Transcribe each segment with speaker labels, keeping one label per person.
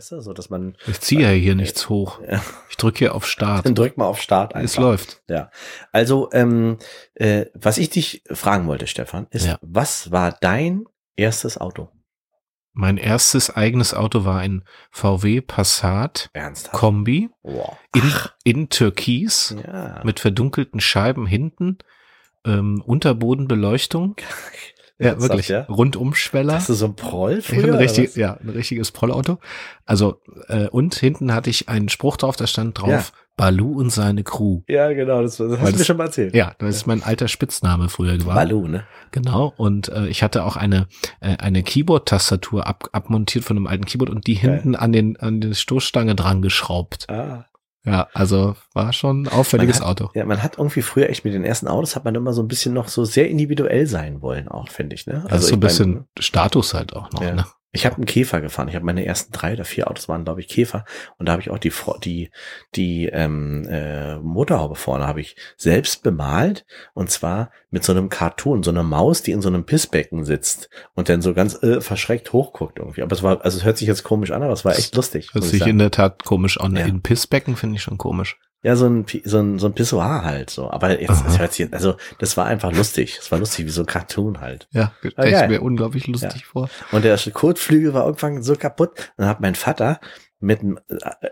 Speaker 1: weißt du, so dass man.
Speaker 2: Ich ziehe ja hier nichts hoch.
Speaker 1: Ja.
Speaker 2: Ich drücke hier auf Start.
Speaker 1: Dann drück mal auf Start einfach.
Speaker 2: Es läuft.
Speaker 1: Ja. Also, ähm, äh, was ich dich fragen wollte, Stefan, ist,
Speaker 2: Ja.
Speaker 1: was war dein erstes Auto?
Speaker 2: Mein erstes eigenes Auto war ein VW Passat
Speaker 1: Ernsthaft?
Speaker 2: Kombi
Speaker 1: Wow.
Speaker 2: in, in Türkis
Speaker 1: Ja.
Speaker 2: mit verdunkelten Scheiben hinten, ähm, Unterbodenbeleuchtung. Ja,
Speaker 1: Ernsthaft,
Speaker 2: wirklich.
Speaker 1: Ja?
Speaker 2: Rundumschweller.
Speaker 1: Hast du so ein Proll
Speaker 2: Ja,
Speaker 1: früher?
Speaker 2: ein, richtig, ja, ein richtiges Pollauto. Also, äh, und hinten hatte ich einen Spruch drauf, da stand drauf, Balu und seine Crew.
Speaker 1: Ja, genau, das, das hast du mir schon mal erzählt.
Speaker 2: Ja, das ist mein alter Spitzname früher gewesen.
Speaker 1: Balu, ne?
Speaker 2: Genau. Und äh, ich hatte auch eine, äh, eine Keyboard-Tastatur ab, abmontiert von einem alten Keyboard und die hinten an den, an die Stoßstange dran geschraubt.
Speaker 1: Ah.
Speaker 2: Ja, also war schon ein auffälliges
Speaker 1: hat-
Speaker 2: Auto.
Speaker 1: Ja, man hat irgendwie früher echt mit den ersten Autos hat man immer so ein bisschen noch so sehr individuell sein wollen auch, finde ich, ne?
Speaker 2: Also so ein
Speaker 1: ich mein,
Speaker 2: bisschen Status halt auch noch,
Speaker 1: Ja.
Speaker 2: ne?
Speaker 1: Ich habe einen Käfer gefahren. Ich habe meine ersten drei oder vier Autos waren, glaube ich, Käfer. Und da habe ich auch die die die ähm, äh, Motorhaube vorne habe ich selbst bemalt und zwar mit so einem Cartoon, so einer Maus, die in so einem Pissbecken sitzt und dann so ganz äh, verschreckt hochguckt irgendwie. Aber es war, also es hört sich jetzt komisch an, aber es war echt lustig.
Speaker 2: Hört sich in der Tat komisch an.
Speaker 1: Ja.
Speaker 2: In Pissbecken finde ich schon komisch.
Speaker 1: Ja, so ein, so ein, so ein Pissoir halt so. Aber jetzt, das hört sich, also, das war einfach lustig. Es war lustig, wie so ein Cartoon halt.
Speaker 2: Ja,
Speaker 1: Ah,
Speaker 2: stelle ich mir unglaublich lustig vor.
Speaker 1: Und der Kotflügel war irgendwann so kaputt. Dann hat mein Vater mit,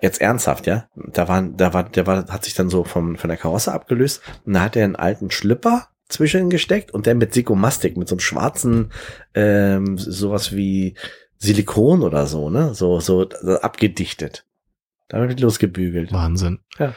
Speaker 1: jetzt ernsthaft, ja, da waren, da war, der war, hat sich dann so vom, von der Karosse abgelöst und da hat er einen alten Schlipper zwischen gesteckt und der mit Sikomastik, mit so einem schwarzen, ähm, sowas wie Silikon oder so, ne, so, so abgedichtet. Damit losgebügelt.
Speaker 2: Wahnsinn.
Speaker 1: War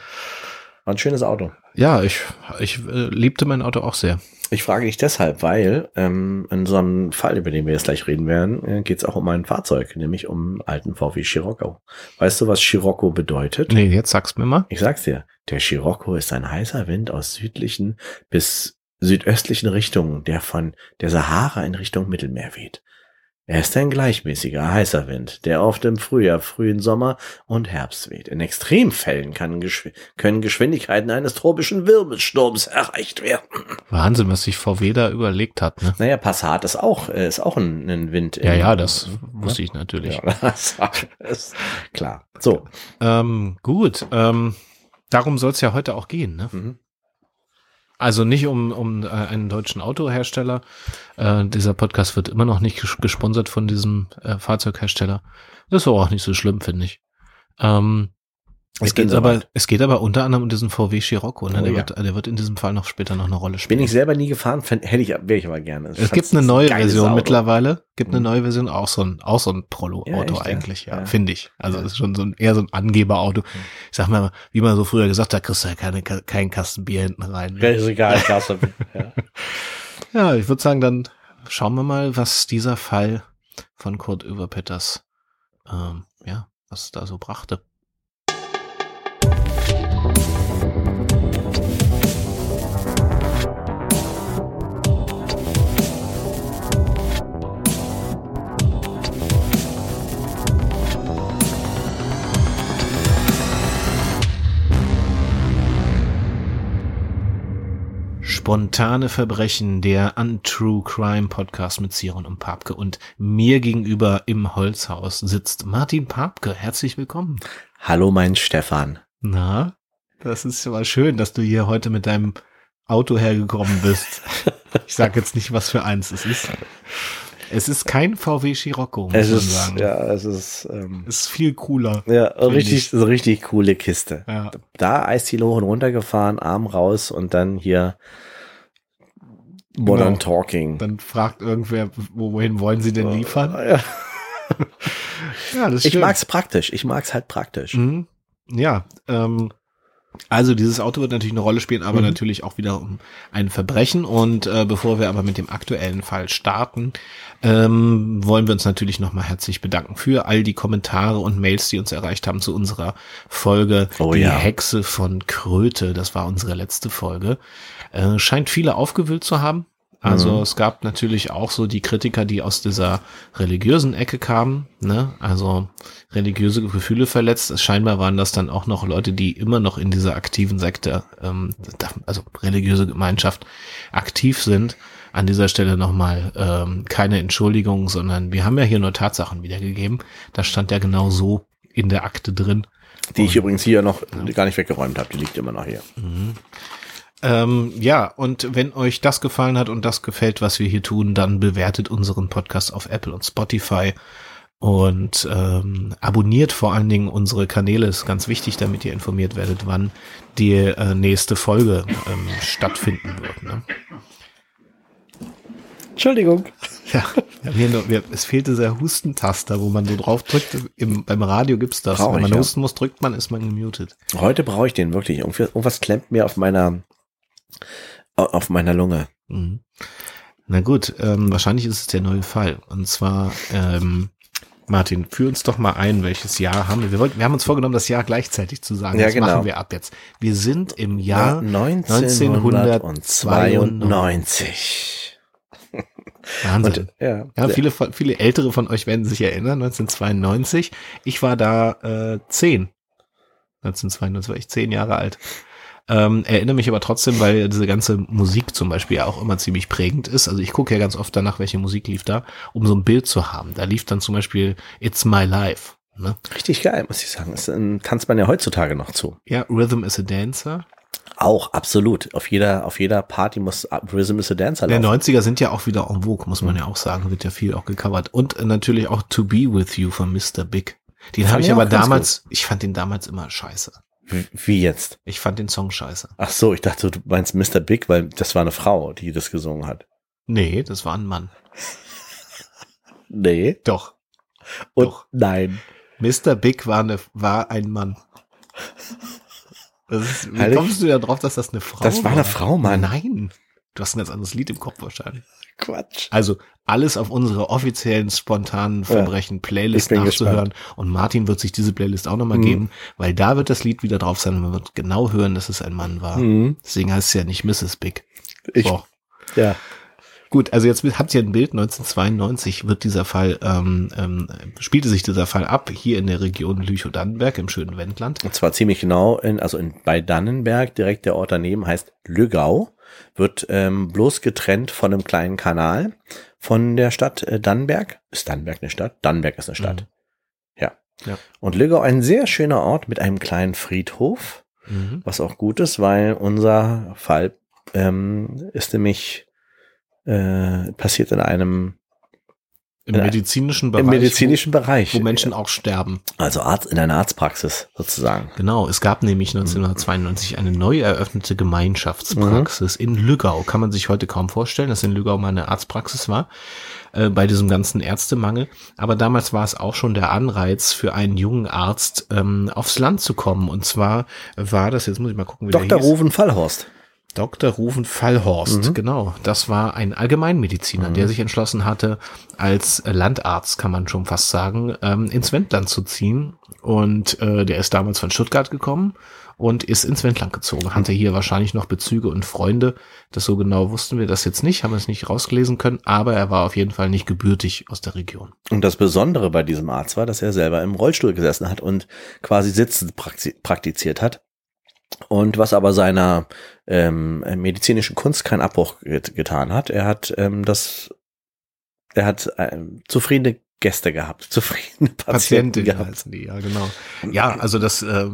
Speaker 1: ein schönes Auto.
Speaker 2: Ja, ich, ich äh, liebte mein Auto auch sehr.
Speaker 1: Ich frage dich deshalb, weil ähm, in so einem Fall, über den wir jetzt gleich reden werden, äh, geht es auch um ein Fahrzeug, nämlich um einen alten VW Scirocco. Weißt du, was Scirocco bedeutet?
Speaker 2: Nee, jetzt sag's mir mal.
Speaker 1: Ich sag's dir, der Scirocco ist ein heißer Wind aus südlichen bis südöstlichen Richtungen, der von der Sahara in Richtung Mittelmeer weht. Er ist ein gleichmäßiger, heißer Wind, der oft im Frühjahr, frühen Sommer und Herbst weht. In Extremfällen Geschw können Geschwindigkeiten eines tropischen Wirbelsturms erreicht werden.
Speaker 2: Wahnsinn, was sich VW da überlegt hat, ne?
Speaker 1: Naja, Passat ist auch, äh, ist auch ein, ein Wind.
Speaker 2: Ja, ja, das
Speaker 1: ne?
Speaker 2: wusste ich natürlich.
Speaker 1: Ja, das ist klar. So.
Speaker 2: Ähm, gut, ähm, darum soll es ja heute auch gehen, ne?
Speaker 1: Mhm.
Speaker 2: Also nicht um, um äh, einen deutschen Autohersteller. Äh, dieser Podcast wird immer noch nicht ges gesponsert von diesem äh, Fahrzeughersteller. Das ist aber auch nicht so schlimm, finde ich. Ähm, es,
Speaker 1: geht
Speaker 2: aber,
Speaker 1: weit.
Speaker 2: es geht aber unter anderem um diesen VW Scirocco. Ne?
Speaker 1: Oh,
Speaker 2: der,
Speaker 1: ja.
Speaker 2: wird, der wird in diesem Fall noch später noch eine Rolle
Speaker 1: Bin
Speaker 2: spielen.
Speaker 1: ich selber nie gefahren, fänd, hätte ich, wäre ich aber gerne.
Speaker 2: es gibt eine neue Version mittlerweile. Gibt eine
Speaker 1: Mhm.
Speaker 2: neue Version, auch so ein, auch so ein Prolo-Auto
Speaker 1: ja?
Speaker 2: eigentlich, ja,
Speaker 1: Ja.
Speaker 2: finde ich. Also es ist schon so ein, eher so ein Angeberauto. Ich sag mal, wie man so früher gesagt hat, kriegst du ja keine, keinen Kasten Bier hinten rein.
Speaker 1: Ja, ist egal, Klasse. ja.
Speaker 2: Ja, ich würde sagen, dann schauen wir mal, was dieser Fall von Kurt Überpetters, ähm, ja, was da so brachte. Spontane Verbrechen, der Untrue Crime Podcast mit Siron und Papke. Und mir gegenüber im Holzhaus sitzt Martin Papke. Herzlich willkommen.
Speaker 1: Hallo, mein Stefan.
Speaker 2: Na, das ist aber schön, dass du hier heute mit deinem Auto hergekommen bist. Ich sag jetzt nicht, was für eins es ist. Es ist kein VW Scirocco, muss
Speaker 1: Es
Speaker 2: man
Speaker 1: ist,
Speaker 2: sagen.
Speaker 1: ja, es ist, ähm,
Speaker 2: ist viel cooler.
Speaker 1: ja, richtig,
Speaker 2: ich.
Speaker 1: richtig coole Kiste.
Speaker 2: Ja.
Speaker 1: Da Eisziel hoch und runter gefahren, Arm raus und dann hier Modern
Speaker 2: Genau.
Speaker 1: Talking.
Speaker 2: Dann fragt irgendwer, wo- wohin wollen sie denn liefern?
Speaker 1: Ja.
Speaker 2: Ja, das ist
Speaker 1: Ich mag's praktisch. Ich mag's halt praktisch.
Speaker 2: Mhm. Ja, ähm, also dieses Auto wird natürlich eine Rolle spielen, aber
Speaker 1: Mhm.
Speaker 2: natürlich auch wieder um ein Verbrechen. Und äh, bevor wir aber mit dem aktuellen Fall starten, ähm, wollen wir uns natürlich nochmal herzlich bedanken für all die Kommentare und Mails, die uns erreicht haben zu unserer Folge
Speaker 1: Oh
Speaker 2: Die
Speaker 1: ja.
Speaker 2: Hexe von Kröte. Das war unsere letzte Folge. Äh, scheint viele aufgewühlt zu haben. Also
Speaker 1: Mhm.
Speaker 2: es gab natürlich auch so die Kritiker, die aus dieser religiösen Ecke kamen, ne? Also religiöse Gefühle verletzt. Scheinbar waren das dann auch noch Leute, die immer noch in dieser aktiven Sekte, ähm, also religiöse Gemeinschaft aktiv sind. An dieser Stelle nochmal ähm, keine Entschuldigung, sondern wir haben ja hier nur Tatsachen wiedergegeben. Das stand ja genau so in der Akte drin.
Speaker 1: Die ich übrigens hier noch gar nicht weggeräumt habe. Die liegt immer noch hier.
Speaker 2: Ähm, ja, und wenn euch das gefallen hat und das gefällt, was wir hier tun, dann bewertet unseren Podcast auf Apple und Spotify und ähm, abonniert vor allen Dingen unsere Kanäle. Ist ganz wichtig, damit ihr informiert werdet, wann die äh, nächste Folge ähm, stattfinden wird. Ne?
Speaker 1: Entschuldigung.
Speaker 2: Ja, wir haben hier nur, wir, es fehlt dieser Hustentaster, wo man so drauf drückt. Im, beim Radio gibt's das.
Speaker 1: Brauch
Speaker 2: Wenn
Speaker 1: ich,
Speaker 2: man
Speaker 1: ja.
Speaker 2: husten muss, drückt man, ist man gemutet.
Speaker 1: Heute brauche ich den wirklich. Irgendwas klemmt mir auf meiner auf meiner Lunge.
Speaker 2: Mhm. Na gut, ähm, wahrscheinlich ist es der neue Fall. Und zwar, ähm, Martin, führ uns doch mal ein, welches Jahr haben wir? Wir, wollten, wir haben uns vorgenommen, das Jahr gleichzeitig zu sagen.
Speaker 1: Ja,
Speaker 2: das
Speaker 1: genau.
Speaker 2: machen wir ab jetzt. Wir sind im Jahr
Speaker 1: 1992.
Speaker 2: Wahnsinn.
Speaker 1: Und, ja,
Speaker 2: ja, viele, viele Ältere von euch werden sich erinnern, 1992. Ich war da äh, zehn. 1992 war ich zehn Jahre alt. Ähm, erinnere mich aber trotzdem, weil diese ganze Musik zum Beispiel ja auch immer ziemlich prägend ist. Also ich gucke ja ganz oft danach, welche Musik lief da, um so ein Bild zu haben. Da lief dann zum Beispiel It's My Life. Ne?
Speaker 1: richtig geil, muss ich sagen. Das ähm, tanzt man ja heutzutage noch zu.
Speaker 2: Ja, Rhythm is a Dancer.
Speaker 1: Auch, absolut. Auf jeder, auf jeder Party muss Rhythm is a Dancer
Speaker 2: Der
Speaker 1: laufen.
Speaker 2: 90er sind ja auch wieder en vogue, muss man ja auch sagen. Wird ja viel auch gecovert. Und äh, natürlich auch To Be With You von Mr. Big. Den habe ich aber damals, ich fand den damals immer scheiße.
Speaker 1: Wie- jetzt?
Speaker 2: Ich fand den Song scheiße.
Speaker 1: Ach so, ich dachte, du meinst Mr. Big, weil das war eine Frau, die das gesungen hat.
Speaker 2: Nee, das war ein Mann.
Speaker 1: Nee.
Speaker 2: Doch.
Speaker 1: Und
Speaker 2: Doch.
Speaker 1: nein.
Speaker 2: Mr. Big war, eine, war ein Mann. Ist, wie
Speaker 1: Heilig-
Speaker 2: kommst du da drauf, dass das eine Frau war?
Speaker 1: Das war eine Frau, Mann.
Speaker 2: Nein. Du hast ein ganz anderes Lied im Kopf wahrscheinlich.
Speaker 1: Quatsch.
Speaker 2: Also alles auf unsere offiziellen spontanen Verbrechen Playlist
Speaker 1: Ich bin
Speaker 2: nachzuhören. Und Martin wird sich diese Playlist auch nochmal
Speaker 1: Mhm.
Speaker 2: geben, weil da wird das Lied wieder drauf sein und man wird genau hören, dass es ein Mann war.
Speaker 1: Mhm.
Speaker 2: Deswegen heißt es ja nicht Mrs. Big.
Speaker 1: Ich,
Speaker 2: So.
Speaker 1: ja.
Speaker 2: Gut, also jetzt habt ihr ein Bild, 1992 wird dieser Fall, ähm, ähm, spielte sich dieser Fall ab, hier in der Region Lüchow-Dannenberg im schönen Wendland.
Speaker 1: Und zwar ziemlich genau in, also in, bei Dannenberg, direkt der Ort daneben heißt Lügau, wird ähm, bloß getrennt von einem kleinen Kanal von der Stadt äh, Dannenberg. Ist Dannenberg eine Stadt? Dannenberg ist eine Stadt. Ja.
Speaker 2: Ja.
Speaker 1: Und Lügau ein sehr schöner Ort mit einem kleinen Friedhof,
Speaker 2: Mhm.
Speaker 1: was auch gut ist, weil unser Fall ähm, ist nämlich äh, passiert in einem
Speaker 2: Im
Speaker 1: Ja.
Speaker 2: medizinischen Bereich.
Speaker 1: im medizinischen Bereich.
Speaker 2: wo, wo Menschen auch sterben.
Speaker 1: also Arzt in einer Arztpraxis sozusagen.
Speaker 2: Genau, es gab nämlich 1992 eine neu eröffnete Gemeinschaftspraxis in Lügau. Kann man sich heute kaum vorstellen, dass in Lügau mal eine Arztpraxis war, äh, bei diesem ganzen Ärztemangel. Aber damals war es auch schon der Anreiz für einen jungen Arzt, ähm, aufs Land zu kommen. Und zwar war das, jetzt muss ich mal gucken, wie
Speaker 1: Dr.
Speaker 2: der hieß.
Speaker 1: Rufen Fallhorst.
Speaker 2: Dr. Rufen Fallhorst, genau. Das war ein Allgemeinmediziner, der sich entschlossen hatte, als Landarzt, kann man schon fast sagen, ähm, ins Wendland zu ziehen. Und äh, der ist damals von Stuttgart gekommen und ist ins Wendland gezogen. Hatte hier wahrscheinlich noch Bezüge und Freunde. Das so genau wussten wir das jetzt nicht, haben wir es nicht rausgelesen können, aber er war auf jeden Fall nicht gebürtig aus der Region.
Speaker 1: Und das Besondere bei diesem Arzt war, dass er selber im Rollstuhl gesessen hat und quasi sitzend prakti- praktiziert hat. Und was aber seiner ähm, medizinischen Kunst keinen Abbruch get getan hat. Er hat ähm, das, er hat ähm, zufriedene Gäste gehabt, zufriedene Patienten
Speaker 2: Patientin
Speaker 1: gehabt.
Speaker 2: heißen die, ja, genau. Ja, also das, äh,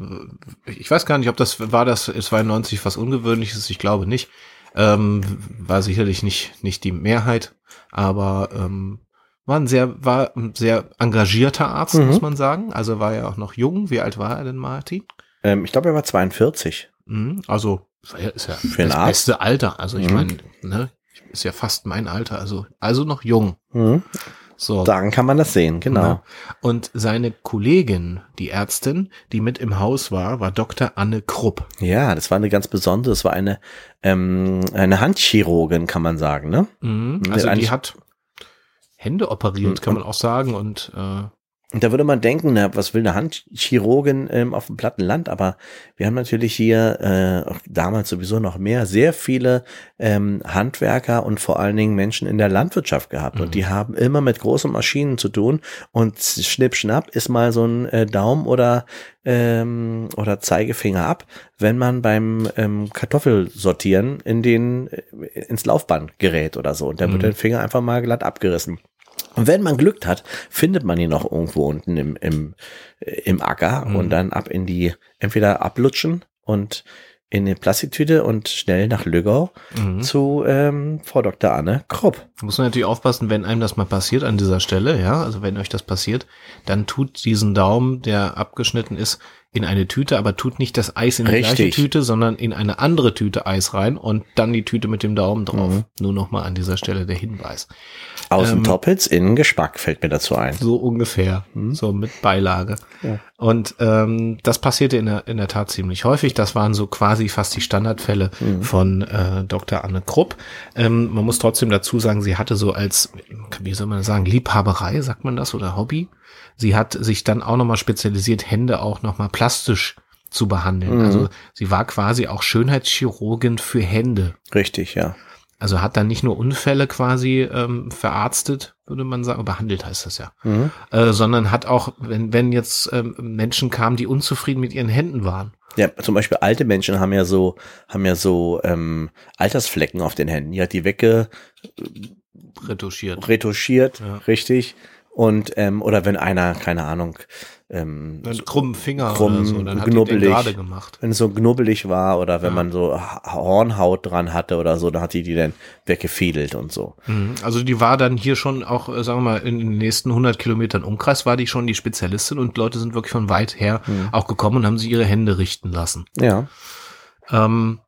Speaker 2: ich weiß gar nicht, ob das war das 92 was Ungewöhnliches, ich glaube nicht. Ähm, war sicherlich nicht, nicht die Mehrheit, aber ähm, war ein sehr, war ein sehr engagierter Arzt,
Speaker 1: Mhm.
Speaker 2: muss man sagen. Also war ja auch noch jung. Wie alt war er denn, Martin?
Speaker 1: Ähm, ich glaube, er war 42.
Speaker 2: Mhm, also ist ja- ist ja
Speaker 1: Für
Speaker 2: das
Speaker 1: Arzt?
Speaker 2: beste Alter. Also ich
Speaker 1: Mhm.
Speaker 2: meine, ne, ist ja fast mein Alter. Also also noch jung.
Speaker 1: Mhm.
Speaker 2: So.
Speaker 1: Daran kann man das sehen, genau.
Speaker 2: Ja. Und seine Kollegin, die Ärztin, die mit im Haus war, war Dr. Anne Krupp.
Speaker 1: Ja, das war eine ganz besondere, das war eine, ähm, eine Handchirurgin, kann man sagen, ne?
Speaker 2: Mhm. Also die hat Hände operiert,
Speaker 1: Mhm.
Speaker 2: kann man auch sagen. Und äh,
Speaker 1: Und da würde man denken, na, was will eine Handchirurgin ähm, auf dem platten Land? Aber wir haben natürlich hier äh, auch damals sowieso noch mehr, sehr viele ähm, Handwerker und vor allen Dingen Menschen in der Landwirtschaft gehabt.
Speaker 2: Mhm.
Speaker 1: Und die haben immer mit großen Maschinen zu tun. Und schnipp, schnapp ist mal so ein äh, Daumen oder, ähm, oder Zeigefinger ab, wenn man beim ähm, Kartoffelsortieren in den, äh, ins Laufband gerät oder so. Und da
Speaker 2: Mhm.
Speaker 1: wird der Finger einfach mal glatt abgerissen. Und wenn man Glück hat, findet man ihn noch irgendwo unten im, im, äh, im Acker
Speaker 2: Mhm.
Speaker 1: und dann ab in die, entweder ablutschen und in die Plastiktüte und schnell nach Lügau
Speaker 2: Mhm.
Speaker 1: zu ähm, Frau Dr. Anne Krupp.
Speaker 2: Da muss man natürlich aufpassen, wenn einem das mal passiert an dieser Stelle, ja, also wenn euch das passiert, dann tut diesen Daumen, der abgeschnitten ist, in eine Tüte, aber tut nicht das Eis in die gleiche
Speaker 1: Richtig.
Speaker 2: Tüte, sondern in eine andere Tüte Eis rein und dann die Tüte mit dem Daumen drauf.
Speaker 1: Mhm.
Speaker 2: Nur noch mal an dieser Stelle der Hinweis.
Speaker 1: Außen
Speaker 2: Ähm,
Speaker 1: Toppitz, innen Gespack fällt mir dazu ein.
Speaker 2: So ungefähr, so mit Beilage.
Speaker 1: Ja.
Speaker 2: Und ähm, das passierte in der, in der Tat ziemlich häufig. Das waren so quasi fast die Standardfälle von äh, Dr. Anne Krupp. Ähm, man muss trotzdem dazu sagen, sie hatte so als, wie soll man das sagen, Liebhaberei, sagt man das, oder Hobby. Sie hat sich dann auch nochmal spezialisiert, Hände auch nochmal plastisch zu behandeln.
Speaker 1: Mhm.
Speaker 2: Also sie war quasi auch Schönheitschirurgin für Hände.
Speaker 1: Richtig, ja.
Speaker 2: Also hat dann nicht nur Unfälle quasi ähm, verarztet, würde man sagen, behandelt heißt das ja,
Speaker 1: Mhm.
Speaker 2: äh, sondern hat auch, wenn, wenn jetzt ähm, Menschen kamen, die unzufrieden mit ihren Händen waren.
Speaker 1: Ja, zum Beispiel alte Menschen haben ja so, haben ja so ähm, Altersflecken auf den Händen. Die hat die wegge
Speaker 2: Retuschiert.
Speaker 1: retuschiert,
Speaker 2: Ja.
Speaker 1: richtig. Und ähm, oder wenn einer, keine Ahnung, ähm,
Speaker 2: Einen krummen Finger
Speaker 1: krumm,
Speaker 2: oder so, dann hat die den gemacht.
Speaker 1: wenn es so knubbelig war oder wenn
Speaker 2: Ja.
Speaker 1: man so Ha- Hornhaut dran hatte oder so, dann hat die die dann weggefädelt und so.
Speaker 2: Mhm. Also die war dann hier schon auch, äh, sagen wir mal, in den nächsten 100 Kilometern Umkreis war die schon die Spezialistin und Leute sind wirklich von weit her
Speaker 1: Mhm.
Speaker 2: auch gekommen und haben sie ihre Hände richten lassen.
Speaker 1: Ja.
Speaker 2: Ähm,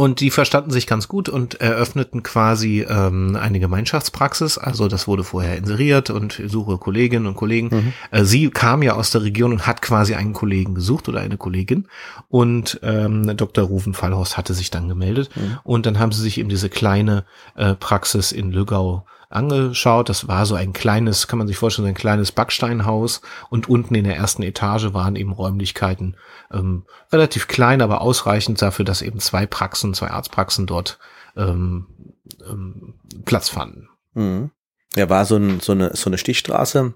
Speaker 2: und die verstanden sich ganz gut und eröffneten quasi ähm, eine Gemeinschaftspraxis. Also das wurde vorher inseriert und suche Kolleginnen und Kollegen.
Speaker 1: Mhm.
Speaker 2: Äh, sie kam ja aus der Region und hat quasi einen Kollegen gesucht oder eine Kollegin. Und ähm, Dr. Rufen Fallhorst hatte sich dann gemeldet.
Speaker 1: Mhm.
Speaker 2: Und dann haben sie sich eben diese kleine äh, Praxis in Lügau angeschaut. Das war so ein kleines, kann man sich vorstellen, so ein kleines Backsteinhaus. Und unten in der ersten Etage waren eben Räumlichkeiten ähm, relativ klein, aber ausreichend dafür, dass eben zwei Praxen, zwei Arztpraxen dort ähm, ähm, Platz fanden.
Speaker 1: Mhm. Ja, war so, ein, so, eine, so eine Stichstraße,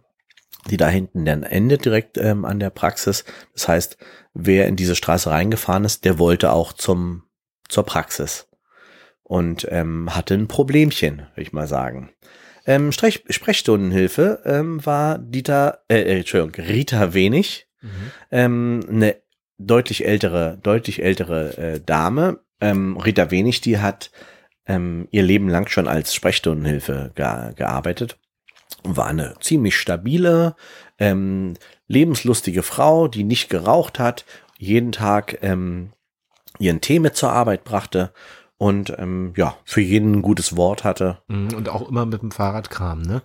Speaker 1: die da hinten dann endet direkt ähm, an der Praxis. Das heißt, wer in diese Straße reingefahren ist, der wollte auch zum, zur Praxis. Und ähm, hatte ein Problemchen, würde ich mal sagen. Ähm, Sprech Sprechstundenhilfe ähm, war Dieter, äh, äh, Entschuldigung, Rita Wenig, ähm, eine deutlich ältere, deutlich ältere äh, Dame. Ähm, Rita Wenig, die hat ähm, ihr Leben lang schon als Sprechstundenhilfe ge gearbeitet. War eine ziemlich stabile, ähm, lebenslustige Frau, die nicht geraucht hat, jeden Tag ähm, ihren Tee mit zur Arbeit brachte und ähm, ja, für jeden ein gutes Wort hatte.
Speaker 2: Mhm, Und auch immer mit dem Fahrradkram, ne?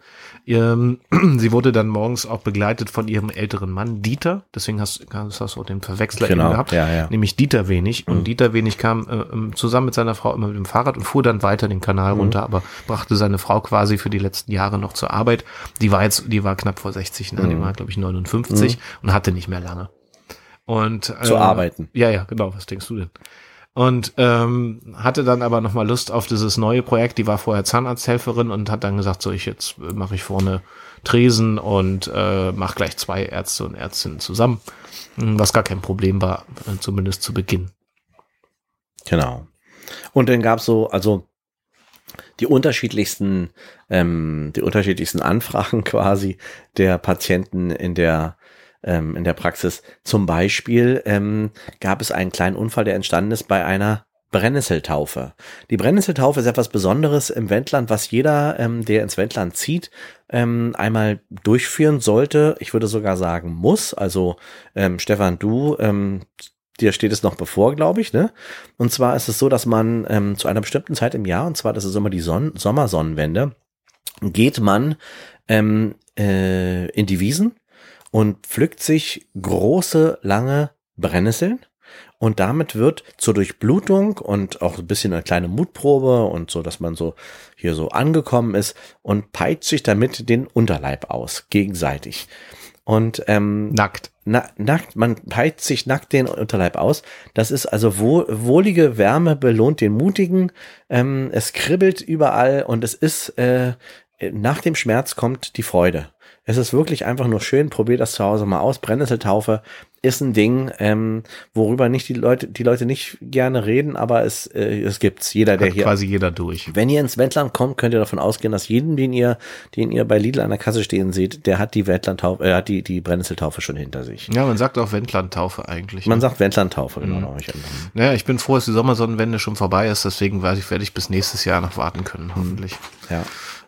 Speaker 2: Ähm, sie wurde dann morgens auch begleitet von ihrem älteren Mann, Dieter. Deswegen hast, hast du auch den Verwechsler
Speaker 1: Genau,
Speaker 2: gehabt.
Speaker 1: ja, ja.
Speaker 2: Nämlich Dieter Wenig.
Speaker 1: Mhm.
Speaker 2: Und Dieter Wenig kam äh, ähm, zusammen mit seiner Frau immer mit dem Fahrrad und fuhr dann weiter den Kanal
Speaker 1: Mhm.
Speaker 2: runter, aber brachte seine Frau quasi für die letzten Jahre noch zur Arbeit. Die war jetzt, die war knapp vor 60, ne? die
Speaker 1: Mhm.
Speaker 2: war, glaube ich, 59 und hatte nicht mehr lange. Und,
Speaker 1: Zu
Speaker 2: äh,
Speaker 1: arbeiten.
Speaker 2: Ja, ja, genau. Was denkst du denn? Und ähm, hatte dann aber nochmal Lust auf dieses neue Projekt. Die war vorher Zahnarzthelferin und hat dann gesagt, so ich jetzt äh, mache ich vorne Tresen und äh, mache gleich zwei Ärzte und Ärztinnen zusammen. Hm, Was gar kein Problem war, äh, zumindest zu Beginn.
Speaker 1: Genau. Und dann gab's so, also die unterschiedlichsten, ähm, die unterschiedlichsten Anfragen quasi der Patienten in der ähm, in der Praxis. Zum Beispiel ähm, gab es einen kleinen Unfall, der entstanden ist bei einer Brennnesseltaufe. Die Brennnesseltaufe ist etwas Besonderes im Wendland, was jeder, ähm, der ins Wendland zieht, ähm, einmal durchführen sollte. Ich würde sogar sagen muss. Also ähm, Stefan, du, ähm, dir steht es noch bevor, glaube ich, ne? Und zwar ist es so, dass man ähm, zu einer bestimmten Zeit im Jahr, und zwar das ist immer die Son Sommersonnenwende, geht man ähm, äh, in die Wiesen und pflückt sich große, lange Brennnesseln. Und damit wird zur Durchblutung und auch ein bisschen eine kleine Mutprobe und so, dass man so hier so angekommen ist und peitscht sich damit den Unterleib aus, gegenseitig. Und ähm,
Speaker 2: Nackt.
Speaker 1: na, nackt, man peitscht sich nackt den Unterleib aus. Das ist also wohl, wohlige Wärme belohnt den Mutigen. Ähm, es kribbelt überall und es ist äh, nach dem Schmerz kommt die Freude. Es ist wirklich einfach nur schön. Probiert das zu Hause mal aus. Brennnesseltaufe ist ein Ding, ähm, worüber nicht die Leute, die Leute nicht gerne reden, aber es, äh, es gibt's. Jeder, der
Speaker 2: Hat
Speaker 1: hier.
Speaker 2: quasi jeder durch.
Speaker 1: Wenn ihr ins Wendland kommt, könnt ihr davon ausgehen, dass jeden, den ihr, den ihr bei Lidl an der Kasse stehen seht, der hat die Wendlandtaufe, äh, hat die, die Brennnesseltaufe schon hinter sich.
Speaker 2: Ja, man sagt auch Wendlandtaufe eigentlich.
Speaker 1: Man
Speaker 2: ne?
Speaker 1: sagt Wendlandtaufe, genau.
Speaker 2: Mhm.
Speaker 1: ich
Speaker 2: Naja, ich bin froh, dass die Sommersonnenwende schon vorbei ist, deswegen werde ich, werde ich bis nächstes Jahr noch warten können, hoffentlich.
Speaker 1: Ja.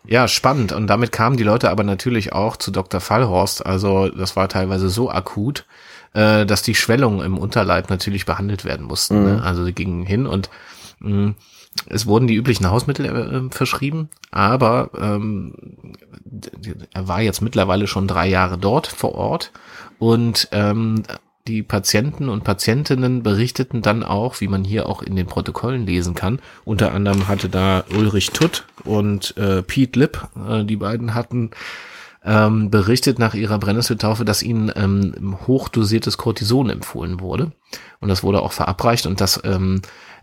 Speaker 2: Ja, spannend. Und damit kamen die Leute aber natürlich auch zu Dr. Fallhorst. Also das war teilweise so akut, äh, dass die Schwellungen im Unterleib natürlich behandelt werden mussten. Ne? Also sie gingen hin und mh, es wurden die üblichen Hausmittel äh, verschrieben, aber ähm, er war jetzt mittlerweile schon drei Jahre dort vor Ort und ähm, die Patienten und Patientinnen berichteten dann auch, wie man hier auch in den Protokollen lesen kann. Unter anderem hatte da Ulrich Tutt und äh, Pete Lipp, äh, die beiden hatten ähm, berichtet nach ihrer Brennnesseltaufe, dass ihnen ähm, hochdosiertes Cortison empfohlen wurde. Und das wurde auch verabreicht und das ähm,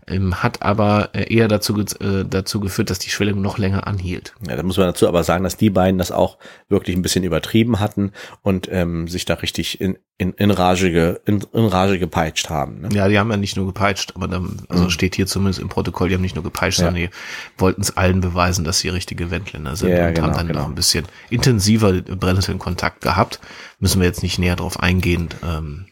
Speaker 2: ähm, hat aber äh, eher dazu, äh, dazu geführt, dass die Schwellung noch länger anhielt.
Speaker 1: Ja, da muss man dazu aber sagen, dass die beiden das auch wirklich ein bisschen übertrieben hatten und ähm, sich da richtig in, in, in, Rage, ge, in, in Rage gepeitscht haben. Ne?
Speaker 2: Ja, die haben ja nicht nur gepeitscht, aber dann, also steht hier zumindest im Protokoll, die haben nicht nur gepeitscht,
Speaker 1: Ja.
Speaker 2: sondern die wollten es allen beweisen, dass sie richtige Wendländer sind
Speaker 1: Ja,
Speaker 2: und
Speaker 1: genau,
Speaker 2: haben dann
Speaker 1: genau.
Speaker 2: noch ein bisschen intensiver Brennnesseln-Kontakt gehabt. Müssen wir jetzt nicht näher drauf eingehen. Ähm,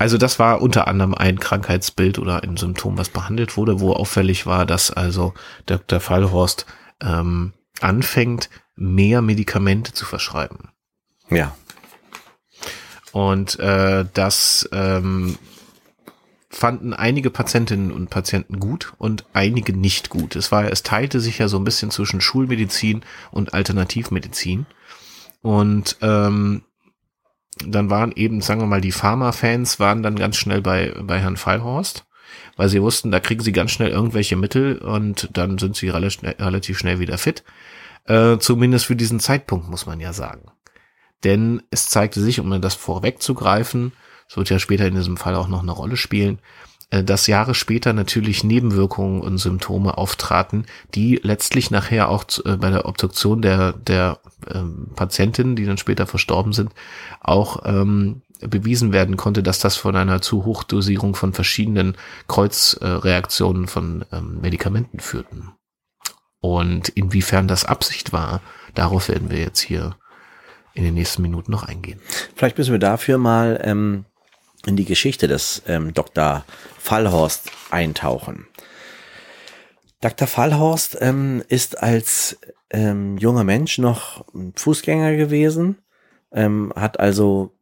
Speaker 2: also das war unter anderem ein Krankheitsbild oder ein Symptom, was behandelt wurde, wo auffällig war, dass also Dr. Fallhorst ähm, anfängt, mehr Medikamente zu verschreiben.
Speaker 1: Ja.
Speaker 2: Und äh, das ähm, fanden einige Patientinnen und Patienten gut und einige nicht gut. Es war, es teilte sich ja so ein bisschen zwischen Schulmedizin und Alternativmedizin. Und ähm, dann waren eben, sagen wir mal, die Pharma-Fans waren dann ganz schnell bei, bei Herrn Fallhorst, weil sie wussten, da kriegen sie ganz schnell irgendwelche Mittel und dann sind sie relativ schnell, relativ schnell wieder fit. Äh, zumindest für diesen Zeitpunkt, muss man ja sagen. Denn es zeigte sich, um das vorwegzugreifen, es wird ja später in diesem Fall auch noch eine Rolle spielen, dass Jahre später natürlich Nebenwirkungen und Symptome auftraten, die letztlich nachher auch äh, bei der Obduktion der, der ähm, Patientinnen, die dann später verstorben sind, auch ähm, bewiesen werden konnte, dass das von einer zu Hochdosierung von verschiedenen Kreuzreaktionen von ähm, Medikamenten führten. Und inwiefern das Absicht war, darauf werden wir jetzt hier in den nächsten Minuten noch eingehen.
Speaker 1: Vielleicht müssen wir dafür mal ähm, in die Geschichte des ähm, Dr. Fallhorst eintauchen. Dr. Fallhorst ähm, ist als ähm, junger Mensch noch Fußgänger gewesen, ähm, hat also,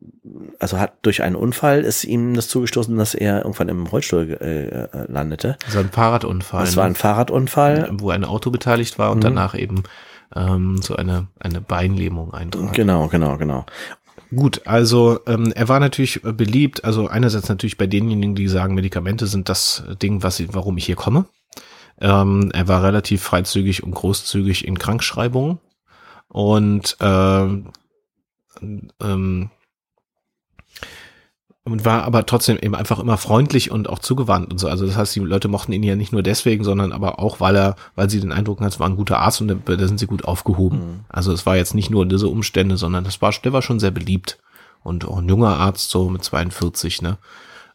Speaker 1: also hat durch einen Unfall ist ihm das zugestoßen, dass er irgendwann im Rollstuhl äh, äh, landete.
Speaker 2: Also ein Fahrradunfall,
Speaker 1: Es war ein
Speaker 2: ne?
Speaker 1: Fahrradunfall.
Speaker 2: wo ein Auto beteiligt war und
Speaker 1: Mhm.
Speaker 2: danach eben ähm, so eine, eine Beinlähmung eintrat.
Speaker 1: Genau, genau, genau.
Speaker 2: Gut, also ähm, er war natürlich äh, beliebt, also einerseits natürlich bei denjenigen, die sagen, Medikamente sind das Ding, was warum ich hier komme. Ähm, er war relativ freizügig und großzügig in Krankschreibungen und ähm, ähm, und war aber trotzdem eben einfach immer freundlich und auch zugewandt und so. Also das heißt, die Leute mochten ihn ja nicht nur deswegen, sondern aber auch, weil er, weil sie den Eindruck hatten, es war ein guter Arzt und da, da sind sie gut aufgehoben.
Speaker 1: Mhm.
Speaker 2: Also es war jetzt nicht nur diese Umstände, sondern das war, der war schon sehr beliebt und auch ein junger Arzt so mit 42, ne?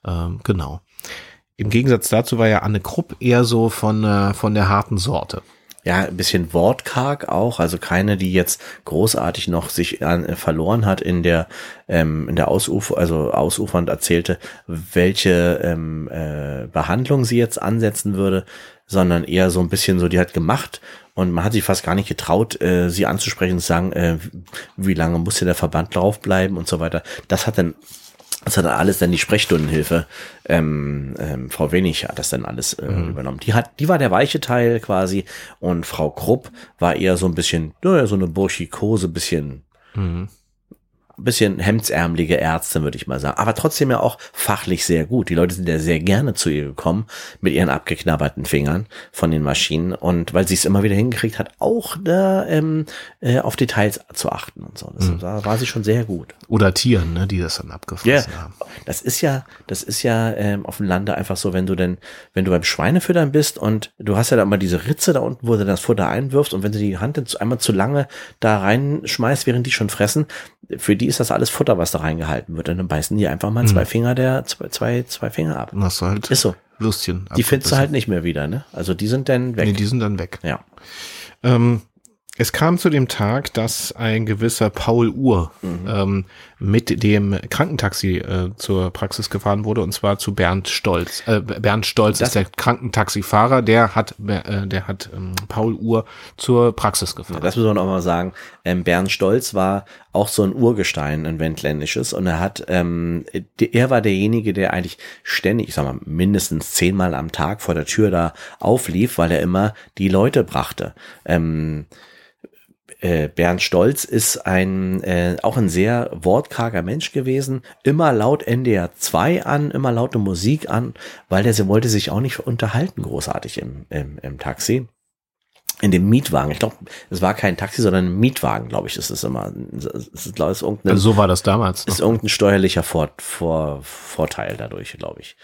Speaker 2: Ähm, genau. Im Gegensatz dazu war ja Anne Krupp eher so von äh, von der harten Sorte.
Speaker 1: Ja, ein bisschen wortkarg auch, also keine, die jetzt großartig noch sich an, äh, verloren hat in der ähm, in der Ausuf also ausufernd erzählte, welche ähm, äh, Behandlung sie jetzt ansetzen würde, sondern eher so ein bisschen so, die hat gemacht und man hat sich fast gar nicht getraut, äh, sie anzusprechen und zu sagen, äh, wie lange muss hier der Verband draufbleiben und so weiter. Das hat dann das hat dann alles dann die Sprechstundenhilfe. Ähm, ähm, Frau Wenig hat das dann alles äh, übernommen. Die hat, die war der weiche Teil quasi und Frau Krupp war eher so ein bisschen, naja, so eine Burschikose, bisschen
Speaker 2: Mhm.
Speaker 1: Bisschen hemdsärmelige Ärztin, würde ich mal sagen. Aber trotzdem ja auch fachlich sehr gut. Die Leute sind ja sehr gerne zu ihr gekommen mit ihren abgeknabberten Fingern von den Maschinen. Und weil sie es immer wieder hingekriegt hat, auch da ähm, äh, auf Details zu achten und so. Das, mhm. Da war sie schon sehr gut.
Speaker 2: Oder Tieren, ne, die das dann abgefressen
Speaker 1: yeah. haben. Das ist ja, das ist ja ähm, auf dem Lande einfach so, wenn du denn, wenn du beim Schweinefüttern bist und du hast ja da mal diese Ritze da unten, wo du das Futter einwirfst und wenn du die Hand jetzt einmal zu lange da reinschmeißt, während die schon fressen, für die ist das alles Futter, was da reingehalten wird. Und dann beißen die einfach mal zwei mhm. Finger der, zwei, zwei, zwei Finger ab.
Speaker 2: Das halt
Speaker 1: ist so.
Speaker 2: Würstchen.
Speaker 1: Die findest du halt nicht mehr wieder, ne? Also die sind dann weg. Nee,
Speaker 2: die sind dann weg.
Speaker 1: Ja.
Speaker 2: Ähm, es kam zu dem Tag, dass ein gewisser Paul Uhr mhm. ähm, mit dem Krankentaxi äh, zur Praxis gefahren wurde und zwar zu Bernd Stolz. Äh, Bernd Stolz das ist der Krankentaxifahrer, der hat äh, der hat ähm, Paul Uhr zur Praxis gefahren. Ja,
Speaker 1: das muss man auch mal sagen. Ähm, Bernd Stolz war auch so ein Urgestein, ein wendländisches und er hat ähm, er war derjenige, der eigentlich ständig, ich sag mal mindestens zehnmal am Tag vor der Tür da auflief, weil er immer die Leute brachte. Ähm, äh, Bernd Stolz ist ein äh, auch ein sehr wortkarger Mensch gewesen, immer laut NDR 2 an, immer laute Musik an, weil der wollte sich auch nicht unterhalten großartig im, im, im Taxi in dem Mietwagen. Ich glaube, es war kein Taxi, sondern ein Mietwagen, glaube ich, ist es immer. Es ist, glaub, ist irgendein,
Speaker 2: also so war das damals.
Speaker 1: Ist irgendein steuerlicher Vor, Vor, Vorteil dadurch, glaube ich.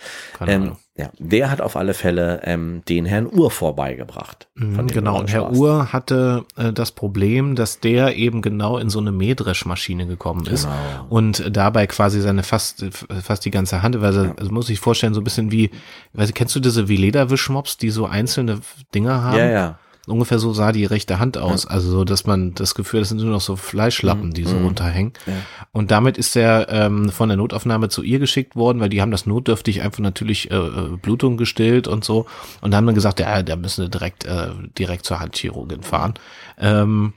Speaker 1: Ähm, ja, der hat auf alle Fälle ähm, den Herrn Uhr vorbeigebracht.
Speaker 2: Mhm, genau, und Herr Uhr hatte äh, das Problem, dass der eben genau in so eine Mähdreschmaschine gekommen ist genau. und dabei quasi seine fast fast die ganze Hand, weil ja. also muss ich vorstellen, so ein bisschen wie, weißt, kennst du diese wie Lederwischmops, die so einzelne Dinger haben?
Speaker 1: Ja, ja.
Speaker 2: Ungefähr so sah die rechte Hand aus. Ja. Also so, dass man das Gefühl, das sind nur noch so Fleischlappen, die so mhm. runterhängen. Ja. Und damit ist er ähm, von der Notaufnahme zu ihr geschickt worden, weil die haben das notdürftig einfach natürlich äh, äh Blutung gestillt und so. Und haben dann gesagt, ja, da müssen wir direkt, äh, direkt zur Handchirurgin fahren. Ähm,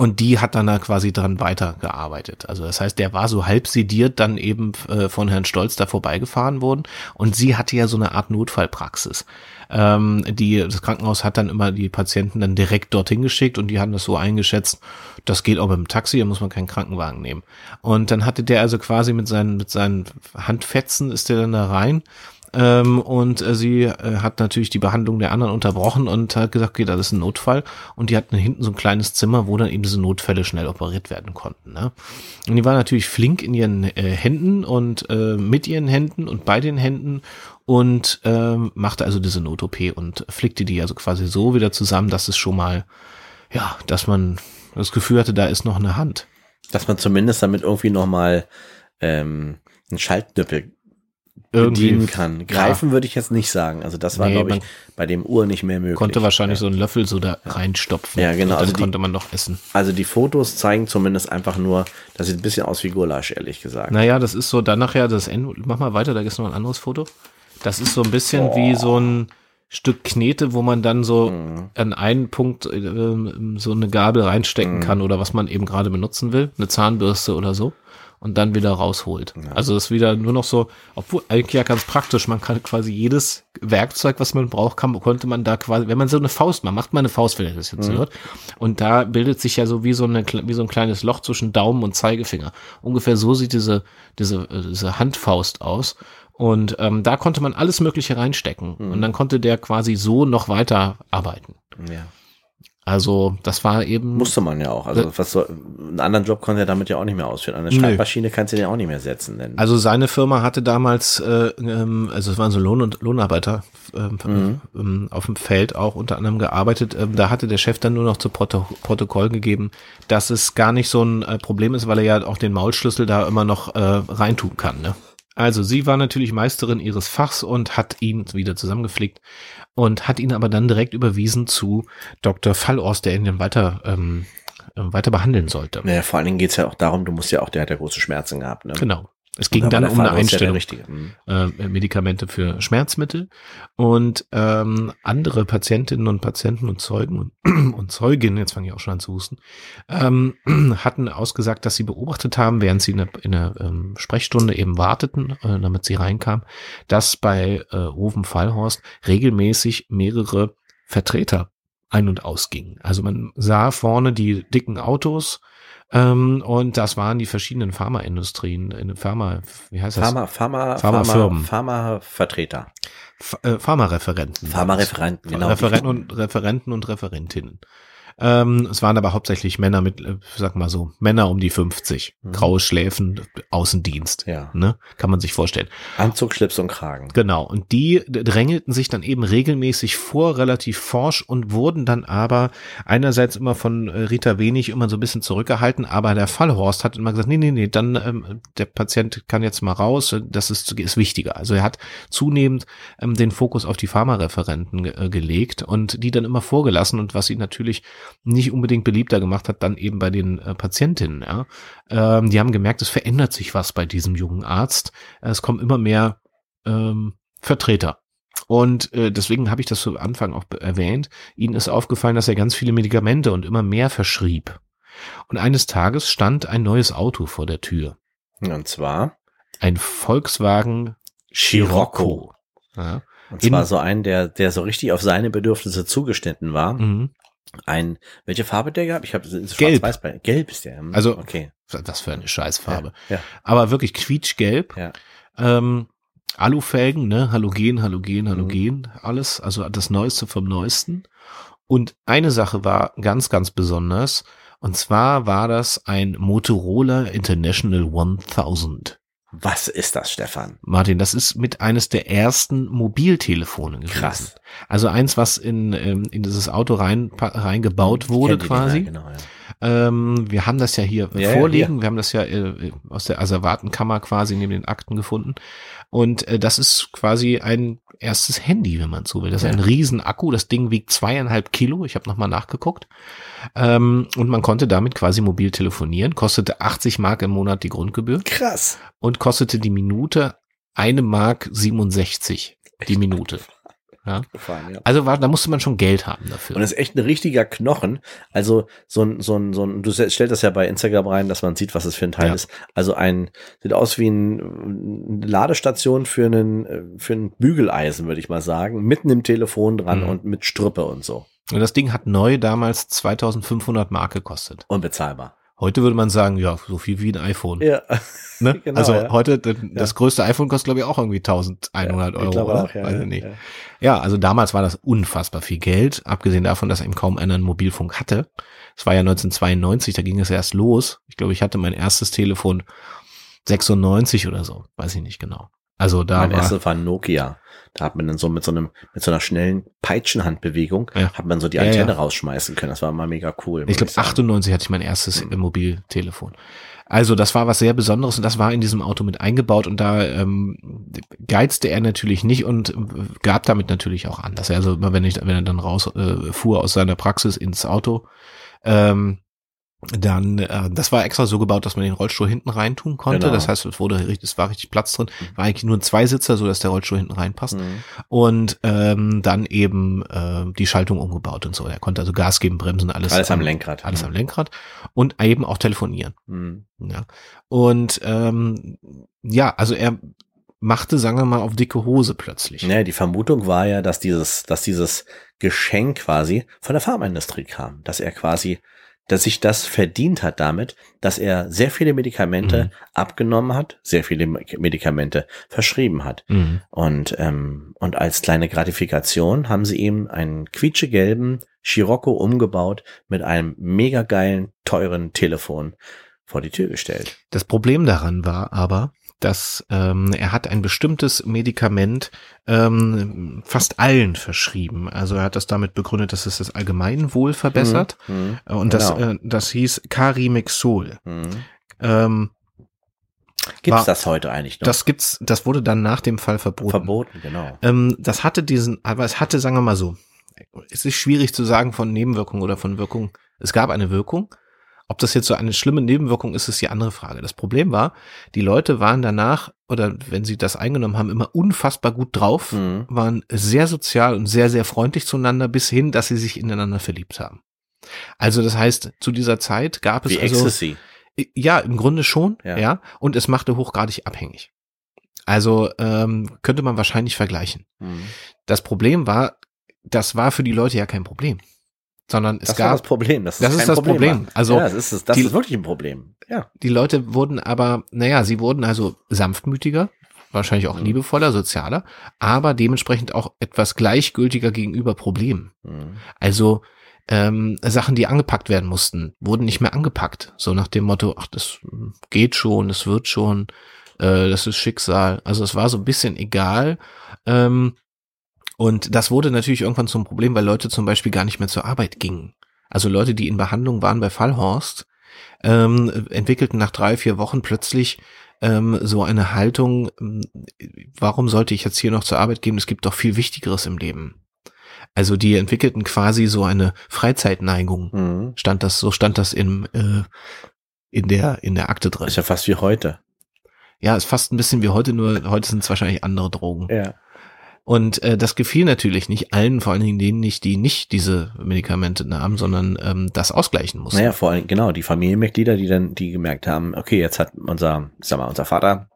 Speaker 2: und die hat dann da quasi dran weitergearbeitet. Also das heißt, der war so halb sediert dann eben äh, von Herrn Stolz da vorbeigefahren worden. Und sie hatte ja so eine Art Notfallpraxis. Ähm, die, das Krankenhaus hat dann immer die Patienten dann direkt dorthin geschickt und die haben das so eingeschätzt, das geht auch mit dem Taxi, da muss man keinen Krankenwagen nehmen. Und dann hatte der also quasi mit seinen, mit seinen Handfetzen ist der dann da rein ähm, und äh, sie äh, hat natürlich die Behandlung der anderen unterbrochen und hat gesagt, okay, das ist ein Notfall. Und die hatten hinten so ein kleines Zimmer, wo dann eben diese Notfälle schnell operiert werden konnten. Ne? Und die war natürlich flink in ihren äh, Händen und äh, mit ihren Händen und bei den Händen und ähm, machte also diese Not-OP und flickte die also quasi so wieder zusammen, dass es schon mal, ja, dass man das Gefühl hatte, da ist noch eine Hand.
Speaker 1: Dass man zumindest damit irgendwie noch mal ähm, einen Schaltknüppel bedienen kann. Greifen ja. würde ich jetzt nicht sagen. Also das war, nee, glaube ich, bei dem Uhr nicht mehr möglich.
Speaker 2: Konnte wahrscheinlich ja. so einen Löffel so da reinstopfen.
Speaker 1: Ja, genau.
Speaker 2: also die, konnte man noch essen.
Speaker 1: Also die Fotos zeigen zumindest einfach nur, das sieht ein bisschen aus wie Gulasch, ehrlich gesagt.
Speaker 2: Naja, das ist so, dann nachher das Ende, mach mal weiter, da ist noch ein anderes Foto. Das ist so ein bisschen oh. wie so ein Stück Knete, wo man dann so mhm. an einen Punkt äh, so eine Gabel reinstecken mhm. kann oder was man eben gerade benutzen will, eine Zahnbürste oder so und dann wieder rausholt. Ja. Also ist wieder nur noch so, obwohl eigentlich ja ganz praktisch, man kann quasi jedes Werkzeug, was man braucht, kann, konnte man da quasi, wenn man so eine Faust macht, macht man eine Faust, wenn ihr das jetzt mhm. hört. Und da bildet sich ja so wie so eine, wie so ein kleines Loch zwischen Daumen und Zeigefinger. Ungefähr so sieht diese, diese, diese Handfaust aus. Und ähm, da konnte man alles Mögliche reinstecken. Mhm. Und dann konnte der quasi so noch weiter arbeiten.
Speaker 1: Ja.
Speaker 2: Also das war eben.
Speaker 1: Musste man ja auch. Also äh, was soll, einen anderen Job konnte er damit ja auch nicht mehr ausführen. Eine Schreibmaschine kannst du ja auch nicht mehr setzen. Denn
Speaker 2: also seine Firma hatte damals, äh, ähm, also es waren so Lohn- und Lohnarbeiter ähm, mhm. ähm, auf dem Feld auch unter anderem gearbeitet. Ähm, da hatte der Chef dann nur noch zu Proto Protokoll gegeben, dass es gar nicht so ein äh, Problem ist, weil er ja auch den Maulschlüssel da immer noch äh, reintun kann. Ne? Also sie war natürlich Meisterin ihres Fachs und hat ihn wieder zusammengepflegt und hat ihn aber dann direkt überwiesen zu Dr. Fallors, der ihn dann weiter ähm, äh, weiter behandeln sollte.
Speaker 1: Naja, vor allen Dingen geht's ja auch darum, du musst ja auch, der hat ja große Schmerzen gehabt. Ne?
Speaker 2: Genau. Es ging dann um eine Einstellung, ja äh, Medikamente für Schmerzmittel. Und ähm, andere Patientinnen und Patienten und Zeugen und, und Zeuginnen, jetzt fange ich auch schon an zu husten, ähm, hatten ausgesagt, dass sie beobachtet haben, während sie in der, in der ähm, Sprechstunde eben warteten, äh, damit sie reinkam, dass bei äh, Oven Fallhorst regelmäßig mehrere Vertreter ein- und ausgingen. Also man sah vorne die dicken Autos, ähm, und das waren die verschiedenen Pharmaindustrien, in Pharma, wie heißt das?
Speaker 1: Pharma, Pharma,
Speaker 2: Pharmafirmen.
Speaker 1: Pharmavertreter.
Speaker 2: Ph- äh, Pharmareferenten.
Speaker 1: Pharmareferenten, genau.
Speaker 2: Referenten und Referenten und Referentinnen. Ähm, es waren aber hauptsächlich Männer mit, äh, sag mal so, Männer um die 50.
Speaker 1: Mhm.
Speaker 2: Graue Schläfen, Außendienst.
Speaker 1: Ja.
Speaker 2: Ne? Kann man sich vorstellen.
Speaker 1: Anzug, Schlips und Kragen.
Speaker 2: Genau. Und die drängelten sich dann eben regelmäßig vor, relativ forsch und wurden dann aber einerseits immer von äh, Rita Wenig immer so ein bisschen zurückgehalten, aber der Fallhorst hat immer gesagt, nee, nee, nee, dann ähm, der Patient kann jetzt mal raus, das ist, ist wichtiger. Also er hat zunehmend ähm, den Fokus auf die Pharmareferenten ge äh, gelegt und die dann immer vorgelassen und was ihn natürlich nicht unbedingt beliebter gemacht hat, dann eben bei den äh, Patientinnen. Ja. Ähm, die haben gemerkt, es verändert sich was bei diesem jungen Arzt. Es kommen immer mehr ähm, Vertreter. Und äh, deswegen habe ich das zu Anfang auch erwähnt. Ihnen ist aufgefallen, dass er ganz viele Medikamente und immer mehr verschrieb. Und eines Tages stand ein neues Auto vor der Tür.
Speaker 1: Und zwar
Speaker 2: Ein Volkswagen Scirocco. Ja.
Speaker 1: Und zwar
Speaker 2: In-
Speaker 1: so ein, der, der so richtig auf seine Bedürfnisse zugeschnitten war.
Speaker 2: Mhm.
Speaker 1: Ein, welche Farbe der gehabt? Ich habe
Speaker 2: Gelb.
Speaker 1: bei. Gelb ist der. hm,
Speaker 2: Also-
Speaker 1: okay.
Speaker 2: Was für eine Scheißfarbe.
Speaker 1: Ja.
Speaker 2: Aber wirklich quietschgelb.
Speaker 1: Ja.
Speaker 2: Ähm, Alufelgen, ne? Halogen, Halogen,
Speaker 1: Mhm.
Speaker 2: Halogen, alles. Also das Neueste vom Neuesten. Und eine Sache war ganz, ganz besonders. Und zwar war das ein Motorola International 1000.
Speaker 1: Was ist das, Stefan?
Speaker 2: Martin, das ist mit eines der ersten Mobiltelefone gewesen.
Speaker 1: Krass.
Speaker 2: Also eins, was in, ähm, in dieses Auto rein, reingebaut wurde quasi.
Speaker 1: Dinger, Genau, ja.
Speaker 2: Ähm, wir haben das ja hier
Speaker 1: Ja, ja,
Speaker 2: vorliegen. Wir haben das ja äh, aus der Asservatenkammer quasi neben den Akten gefunden. Und äh, das ist quasi ein erstes Handy, wenn man so will. Das ist
Speaker 1: Ja.
Speaker 2: ein Riesenakku. Das Ding wiegt zweieinhalb Kilo. Ich habe nochmal nachgeguckt. Ähm, und man konnte damit quasi mobil telefonieren. Kostete 80 Mark im Monat die Grundgebühr
Speaker 1: Krass.
Speaker 2: und kostete die Minute eine Mark 67 die Minute. Ja.
Speaker 1: Gefahren, ja.
Speaker 2: Also war, da musste man schon Geld haben dafür.
Speaker 1: Und das ist echt ein richtiger Knochen. Also so ein, so ein, so ein, du stellst das ja bei Instagram rein, dass man sieht, was es für ein Teil
Speaker 2: Ja.
Speaker 1: ist. Also ein, sieht aus wie ein, eine Ladestation für einen, für ein Bügeleisen, würde ich mal sagen. Mitten im Telefon dran
Speaker 2: Mhm.
Speaker 1: und mit Strüppe und so.
Speaker 2: Und das Ding hat neu damals 2500 Mark gekostet.
Speaker 1: Unbezahlbar.
Speaker 2: Heute würde man sagen, ja, so viel wie ein iPhone.
Speaker 1: Ja.
Speaker 2: ne?
Speaker 1: genau,
Speaker 2: also
Speaker 1: ja.
Speaker 2: heute, das, das größte iPhone kostet, glaube ich, auch irgendwie 1100
Speaker 1: ich
Speaker 2: Euro. oder?
Speaker 1: auch, ja.
Speaker 2: Weiß
Speaker 1: ja,
Speaker 2: ich nicht.
Speaker 1: ja.
Speaker 2: Ja, also damals war das unfassbar viel Geld, abgesehen davon, dass eben kaum einer einen Mobilfunk hatte. Es war ja 1992, da ging es erst los. Ich glaube, ich hatte mein erstes Telefon 96 oder so, weiß ich nicht genau. Also da
Speaker 1: mein
Speaker 2: war,
Speaker 1: erstes war Nokia. Da hat man dann so mit so einem, mit so einer schnellen Peitschenhandbewegung,
Speaker 2: Ja.
Speaker 1: hat man so die
Speaker 2: Ja,
Speaker 1: Antenne
Speaker 2: ja.
Speaker 1: rausschmeißen können. Das war mal mega cool.
Speaker 2: ich glaube
Speaker 1: sagen.
Speaker 2: 98 hatte ich mein erstes
Speaker 1: Mhm.
Speaker 2: Mobiltelefon. Also das war was sehr Besonderes und das war in diesem Auto mit eingebaut und da ähm, geizte er natürlich nicht und äh, gab damit natürlich auch an, dass er also immer wenn ich wenn er dann raus äh, fuhr aus seiner Praxis ins Auto, ähm, dann äh, das war extra so gebaut, dass man den Rollstuhl hinten reintun konnte.
Speaker 1: Genau.
Speaker 2: Das heißt, es wurde es war richtig Platz drin. War eigentlich nur ein Zweisitzer, so dass der Rollstuhl hinten reinpasst
Speaker 1: Mhm.
Speaker 2: und ähm, dann eben äh, die Schaltung umgebaut und so. Er konnte also Gas geben, bremsen, alles,
Speaker 1: Alles am Lenkrad.
Speaker 2: alles am Lenkrad und eben auch telefonieren.
Speaker 1: Mhm.
Speaker 2: Ja. Und ähm, ja, also er machte, sagen wir mal, auf dicke Hose plötzlich.
Speaker 1: Naja, die Vermutung war ja, dass dieses, dass dieses Geschenk quasi von der Pharmaindustrie kam, dass er quasi, dass sich das verdient hat damit, dass er sehr viele Medikamente
Speaker 2: Mhm.
Speaker 1: abgenommen hat, sehr viele Medikamente verschrieben hat.
Speaker 2: Mhm.
Speaker 1: Und, ähm, und als kleine Gratifikation haben sie ihm einen quietschegelben Scirocco umgebaut mit einem mega geilen, teuren Telefon vor die Tür gestellt.
Speaker 2: Das Problem daran war aber, dass ähm, er hat ein bestimmtes Medikament ähm, fast allen verschrieben. Also er hat das damit begründet, dass es das Allgemeinwohl verbessert.
Speaker 1: Mhm.
Speaker 2: Und das,
Speaker 1: Genau.
Speaker 2: äh, das hieß Carimexol.
Speaker 1: Mhm.
Speaker 2: Ähm,
Speaker 1: Gibt's
Speaker 2: war-
Speaker 1: das heute eigentlich noch?
Speaker 2: das gibt's, das wurde dann nach dem Fall verboten.
Speaker 1: verboten, genau.
Speaker 2: Ähm, das hatte diesen, aber es hatte, sagen wir mal so, es ist schwierig zu sagen von Nebenwirkung oder von Wirkung. Es gab eine Wirkung. Ob das jetzt so eine schlimme Nebenwirkung ist, ist die andere Frage. Das Problem war, die Leute waren danach, oder wenn sie das eingenommen haben, immer unfassbar gut drauf,
Speaker 1: Mhm.
Speaker 2: waren sehr sozial und sehr, sehr freundlich zueinander, bis hin, dass sie sich ineinander verliebt haben. Also das heißt, zu dieser Zeit gab es
Speaker 1: Wie
Speaker 2: also,
Speaker 1: Ecstasy.
Speaker 2: ja, im Grunde schon,
Speaker 1: Ja.
Speaker 2: ja. und es machte hochgradig abhängig. Also ähm, könnte man wahrscheinlich vergleichen.
Speaker 1: Mhm.
Speaker 2: Das Problem war, das war für die Leute ja kein Problem. Sondern es
Speaker 1: das
Speaker 2: gab
Speaker 1: das Problem. Das ist,
Speaker 2: das ist das
Speaker 1: Problem.
Speaker 2: Problem. Also
Speaker 1: ja, das ist, es. das
Speaker 2: die-
Speaker 1: ist wirklich ein Problem. Ja.
Speaker 2: die Leute wurden aber, naja, sie wurden also sanftmütiger, wahrscheinlich auch
Speaker 1: Mhm.
Speaker 2: liebevoller, sozialer, aber dementsprechend auch etwas gleichgültiger gegenüber Problemen.
Speaker 1: Mhm.
Speaker 2: Also ähm, Sachen, die angepackt werden mussten, wurden nicht mehr angepackt. So nach dem Motto, ach, das geht schon, es wird schon, äh, das ist Schicksal. Also es war so ein bisschen egal. Ähm, und das wurde natürlich irgendwann zum Problem, weil Leute zum Beispiel gar nicht mehr zur Arbeit gingen. Also Leute, die in Behandlung waren bei Fallhorst, ähm, entwickelten nach drei, vier Wochen plötzlich ähm, so eine Haltung, ähm, warum sollte ich jetzt hier noch zur Arbeit gehen? Es gibt doch viel Wichtigeres im Leben. Also die entwickelten quasi so eine Freizeitneigung.
Speaker 1: Mhm.
Speaker 2: Stand das, so stand das im, äh, in der, in der Akte drin.
Speaker 1: Ist ja fast wie heute.
Speaker 2: Ja, ist fast ein bisschen wie heute, nur heute sind es wahrscheinlich andere Drogen.
Speaker 1: Ja.
Speaker 2: Und äh, das gefiel natürlich nicht allen, vor allen Dingen denen nicht, die nicht diese Medikamente nahmen, sondern ähm, das ausgleichen mussten.
Speaker 1: Naja, vor allem, genau, die Familienmitglieder, die dann, die gemerkt haben, okay, jetzt hat unser, sag mal, unser Vater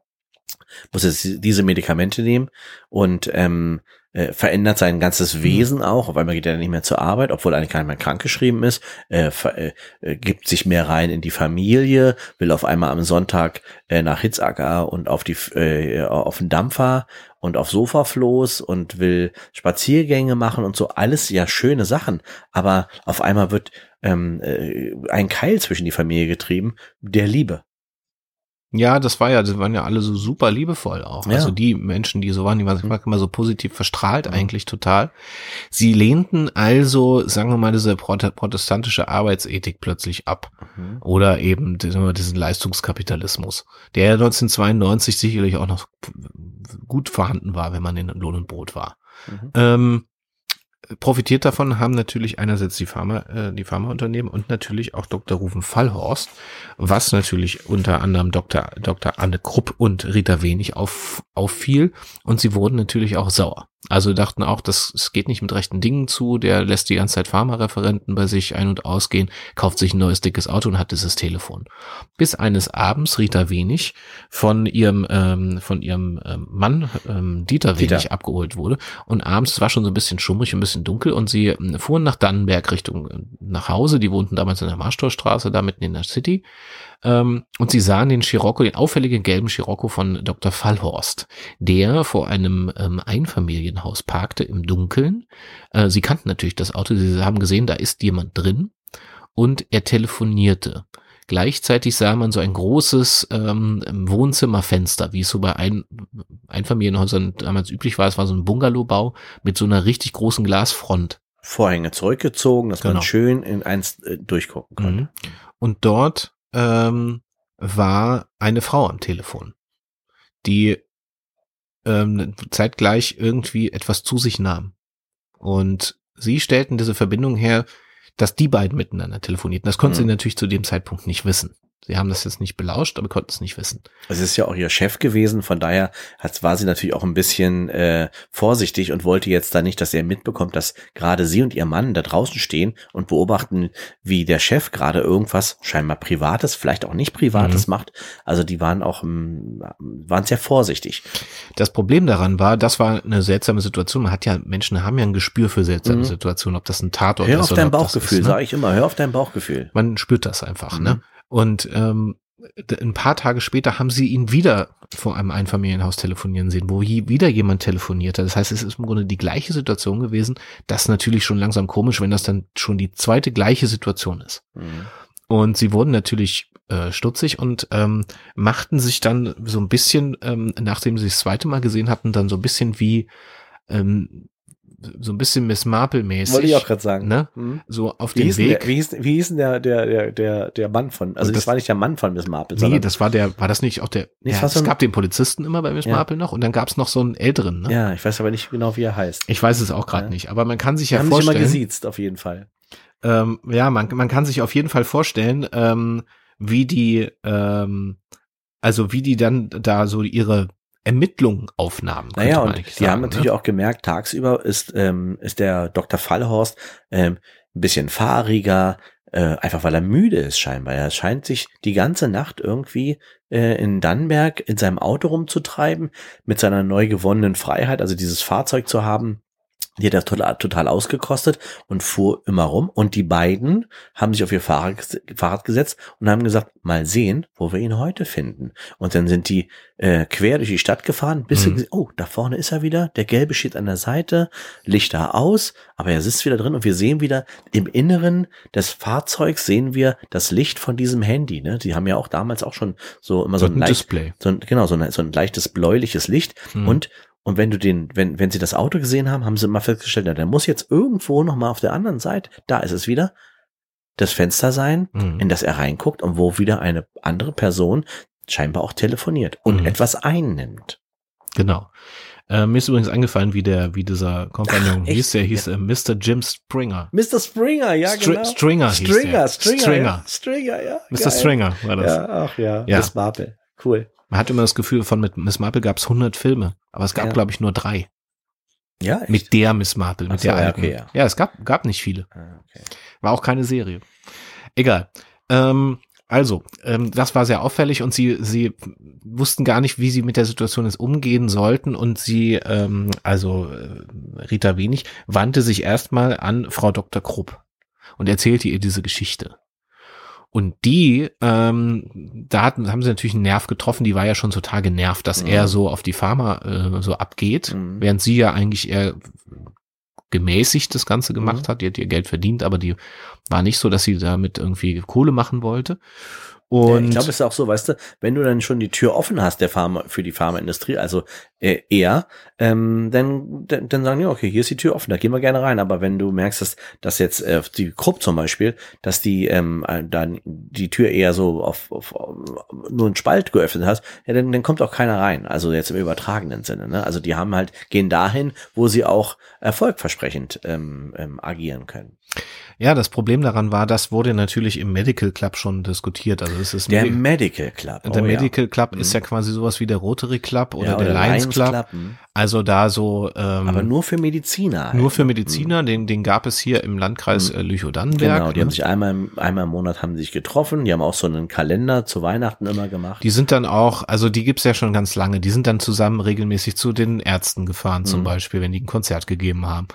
Speaker 1: muss jetzt diese Medikamente nehmen und ähm, äh, verändert sein ganzes Wesen auch. Auf einmal geht er nicht mehr zur Arbeit, obwohl eigentlich gar nicht mehr krankgeschrieben ist, äh, äh, äh, gibt sich mehr rein in die Familie, will auf einmal am Sonntag äh, nach Hitzacker und auf die äh, auf den Dampfer und auf Sofafloß und will Spaziergänge machen und so alles ja schöne Sachen, aber auf einmal wird ähm, äh, ein Keil zwischen die Familie getrieben, der Liebe.
Speaker 2: Ja, das war ja, das waren ja alle so super liebevoll auch.
Speaker 1: Ja.
Speaker 2: Also die Menschen, die so waren, die waren
Speaker 1: Mhm.
Speaker 2: immer so positiv verstrahlt
Speaker 1: Mhm.
Speaker 2: eigentlich total. Sie lehnten also, sagen wir mal, diese prote- protestantische Arbeitsethik plötzlich ab. Oder eben diesen Leistungskapitalismus, der ja 1992 sicherlich auch noch gut vorhanden war, wenn man in Lohn und Brot war.
Speaker 1: Mhm.
Speaker 2: Ähm, profitiert davon haben natürlich einerseits die Pharma, äh, die Pharmaunternehmen und natürlich auch Dr. Rufen Fallhorst, was natürlich unter anderem Dr. Dr. Anne Krupp und Rita Wenig auf, auffiel. Und sie wurden natürlich auch sauer. Also dachten auch, das, es geht nicht mit rechten Dingen zu, der lässt die ganze Zeit Pharmareferenten bei sich ein- und ausgehen, kauft sich ein neues dickes Auto und hat dieses Telefon. Bis eines Abends Rita Wenig von ihrem, ähm, von ihrem ähm, Mann ähm, Dieter Wenig
Speaker 1: Dieter.
Speaker 2: abgeholt wurde. Und abends, es war schon so ein bisschen schummrig, ein bisschen dunkel und sie ähm, fuhren nach Dannenberg Richtung äh, nach Hause. Die wohnten damals in der Marschtorstraße, da mitten in der City. Ähm, und sie sahen den Scirocco, den auffälligen gelben Scirocco von Dr. Fallhorst, der vor einem ähm, Einfamilienhaus parkte im Dunkeln. Äh, sie kannten natürlich das Auto, sie haben gesehen, da ist jemand drin und er telefonierte. Gleichzeitig sah man so ein großes ähm, Wohnzimmerfenster, wie es so bei ein, Einfamilienhäusern damals üblich war. Es war so ein Bungalowbau mit so einer richtig großen Glasfront.
Speaker 1: Vorhänge zurückgezogen, dass
Speaker 2: Genau.
Speaker 1: man schön in eins äh, durchgucken konnte.
Speaker 2: Mhm. Und dort ähm, war eine Frau am Telefon, die ähm, zeitgleich irgendwie etwas zu sich nahm. Und sie stellten diese Verbindung her, dass die beiden miteinander telefonierten. Das konnten
Speaker 1: Mhm.
Speaker 2: sie natürlich zu dem Zeitpunkt nicht wissen. Sie haben das jetzt nicht belauscht, aber konnten es nicht wissen.
Speaker 1: Es ist ja auch ihr Chef gewesen, von daher war sie natürlich auch ein bisschen äh, vorsichtig und wollte jetzt da nicht, dass er mitbekommt, dass gerade sie und ihr Mann da draußen stehen und beobachten, wie der Chef gerade irgendwas scheinbar Privates, vielleicht auch nicht Privates macht. Also die waren auch ähm, waren sehr vorsichtig.
Speaker 2: Das Problem daran war, das war eine seltsame Situation. Man hat ja, Menschen haben ja ein Gespür für seltsame
Speaker 1: Mhm.
Speaker 2: Situationen, ob das ein Tatort
Speaker 1: Hör
Speaker 2: ist
Speaker 1: auf
Speaker 2: oder
Speaker 1: dein Bauchgefühl,
Speaker 2: ist, ne?
Speaker 1: sage ich immer. Hör auf dein Bauchgefühl.
Speaker 2: Man spürt das einfach,
Speaker 1: Mhm.
Speaker 2: ne? Und ähm, ein paar Tage später haben sie ihn wieder vor einem Einfamilienhaus telefonieren sehen, wo wieder jemand telefonierte. Das heißt, es ist im Grunde die gleiche Situation gewesen. Das ist natürlich schon langsam komisch, wenn das dann schon die zweite gleiche Situation ist.
Speaker 1: Mhm.
Speaker 2: Und sie wurden natürlich äh, stutzig und ähm, machten sich dann so ein bisschen, ähm, nachdem sie das zweite Mal gesehen hatten, dann so ein bisschen wie ähm, so ein bisschen Miss Marple-mäßig.
Speaker 1: Wollte ich auch gerade sagen.
Speaker 2: Ne?
Speaker 1: Mhm.
Speaker 2: So auf
Speaker 1: Wie
Speaker 2: dem
Speaker 1: hieß, denn
Speaker 2: Weg.
Speaker 1: der, wie, hieß, wie hieß denn der, der, der, der, der Mann von, also das,
Speaker 2: das-
Speaker 1: war nicht der Mann von Miss Marple,
Speaker 2: Nee,
Speaker 1: sondern,
Speaker 2: das war der, war das nicht auch der,
Speaker 1: Nee,
Speaker 2: ja,
Speaker 1: es
Speaker 2: gab den Polizisten immer bei Miss
Speaker 1: Ja.
Speaker 2: Marple noch und dann gab es noch so einen älteren, ne?
Speaker 1: ja, ich weiß aber nicht genau, wie er heißt.
Speaker 2: Ich weiß es auch gerade
Speaker 1: Ja.
Speaker 2: nicht, aber man kann sich ja
Speaker 1: haben sich immer
Speaker 2: vorstellen,
Speaker 1: gesiezt, auf jeden Fall.
Speaker 2: ähm, ja, man, man kann sich auf jeden Fall vorstellen, ähm, wie die, ähm, also wie die dann da so ihre Ermittlungen aufnahmen.
Speaker 1: Naja, und die haben
Speaker 2: sagen,
Speaker 1: natürlich
Speaker 2: ne?
Speaker 1: auch gemerkt, tagsüber ist, ähm, ist der Dr. Fallhorst ähm, ein bisschen fahriger, äh, einfach weil er müde ist scheinbar. Er scheint sich die ganze Nacht irgendwie äh, in Dannenberg in seinem Auto rumzutreiben, mit seiner neu gewonnenen Freiheit, also dieses Fahrzeug zu haben, Die hat er total, total ausgekostet und fuhr immer rum. Und die beiden haben sich auf ihr Fahrrad, Fahrrad gesetzt und haben gesagt, mal sehen, wo wir ihn heute finden. Und dann sind die äh, quer durch die Stadt gefahren, bis
Speaker 2: Mhm.
Speaker 1: sie, oh, da vorne ist er wieder, der Gelbe steht an der Seite, Lichter aus, aber er sitzt wieder drin und wir sehen wieder im Inneren des Fahrzeugs sehen wir das Licht von diesem Handy. Ne? Die haben ja auch damals auch schon so immer so ein,
Speaker 2: ein
Speaker 1: leicht,
Speaker 2: Display.
Speaker 1: so ein, genau, so ein, so ein leichtes bläuliches Licht.
Speaker 2: Mhm.
Speaker 1: Und, und wenn du den, wenn, wenn sie das Auto gesehen haben, haben sie mal festgestellt, na, der muss jetzt irgendwo noch mal auf der anderen Seite, da ist es wieder, das Fenster sein,
Speaker 2: Mhm.
Speaker 1: in das er reinguckt und wo wieder eine andere Person scheinbar auch telefoniert und
Speaker 2: Mhm.
Speaker 1: etwas einnimmt.
Speaker 2: Genau. Äh, mir ist übrigens angefallen, wie der, wie dieser Kompagnon hieß. Der hieß äh, Mr. Jim Springer.
Speaker 1: Mr. Springer, ja,
Speaker 2: Stri-
Speaker 1: genau.
Speaker 2: Stringer hieß
Speaker 1: Stringer,
Speaker 2: der.
Speaker 1: Stringer,
Speaker 2: Stringer.
Speaker 1: Ja, Stringer, ja.
Speaker 2: Mr.
Speaker 1: geil.
Speaker 2: Stringer war das.
Speaker 1: Ja, ach ja,
Speaker 2: Ja.
Speaker 1: Miss Marple. Cool.
Speaker 2: Man hat immer das Gefühl, von mit Miss Marple gab es 100 Filme, aber es gab,
Speaker 1: Ja.
Speaker 2: glaube ich, nur drei.
Speaker 1: Ja, echt?
Speaker 2: Mit der Miss Marple, mit
Speaker 1: so,
Speaker 2: der alten.
Speaker 1: okay, ja.
Speaker 2: ja, es gab, gab nicht viele.
Speaker 1: Ah, okay.
Speaker 2: War auch keine Serie. Egal. Ähm, also, ähm, das war sehr auffällig und sie, sie wussten gar nicht, wie sie mit der Situation jetzt umgehen sollten und sie, ähm, also äh, Rita Wenig, wandte sich erstmal an Frau Dr. Krupp und erzählte ihr diese Geschichte. Und die, ähm, da hatten, haben sie natürlich einen Nerv getroffen, die war ja schon total genervt, dass
Speaker 1: Mhm.
Speaker 2: er so auf die Pharma äh, so abgeht,
Speaker 1: Mhm.
Speaker 2: während sie ja eigentlich eher gemäßigt das Ganze gemacht
Speaker 1: Mhm.
Speaker 2: hat, die hat ihr Geld verdient, aber die war nicht so, dass sie damit irgendwie Kohle machen wollte. Und
Speaker 1: ich glaube, es ist auch so, weißt du, wenn du dann schon die Tür offen hast der Pharma, für die Pharmaindustrie, also äh, eher, ähm, dann, dann, dann sagen die, okay, hier ist die Tür offen, da gehen wir gerne rein. Aber wenn du merkst, dass, dass jetzt äh, die Krupp zum Beispiel, dass die ähm, äh, dann die Tür eher so auf, auf, auf nur einen Spalt geöffnet hast, ja, dann, dann kommt auch keiner rein. Also jetzt im übertragenen Sinne. Ne? Also die haben halt, gehen dahin, wo sie auch erfolgversprechend ähm, ähm, agieren können.
Speaker 2: Ja, das Problem daran war, das wurde natürlich im Medical Club schon diskutiert. Also es ist
Speaker 1: Der
Speaker 2: Medi-
Speaker 1: Medical Club.
Speaker 2: der
Speaker 1: oh ja.
Speaker 2: Medical Club
Speaker 1: Mhm.
Speaker 2: ist ja quasi sowas wie der Rotary Club oder
Speaker 1: Ja,
Speaker 2: der Lions Club.
Speaker 1: hm.
Speaker 2: Also da so ähm,
Speaker 1: Aber nur für Mediziner. halt.
Speaker 2: nur für Mediziner, den, den gab es hier im Landkreis äh, Lüchow-Dannenberg.
Speaker 1: Genau, die
Speaker 2: ne?
Speaker 1: haben sich einmal, im- einmal im Monat haben sich getroffen. Die haben auch so einen Kalender zu Weihnachten immer gemacht.
Speaker 2: Die sind dann auch, also die gibt's ja schon ganz lange, die sind dann zusammen regelmäßig zu den Ärzten gefahren, zum
Speaker 1: Mhm.
Speaker 2: Beispiel, wenn die ein Konzert gegeben haben.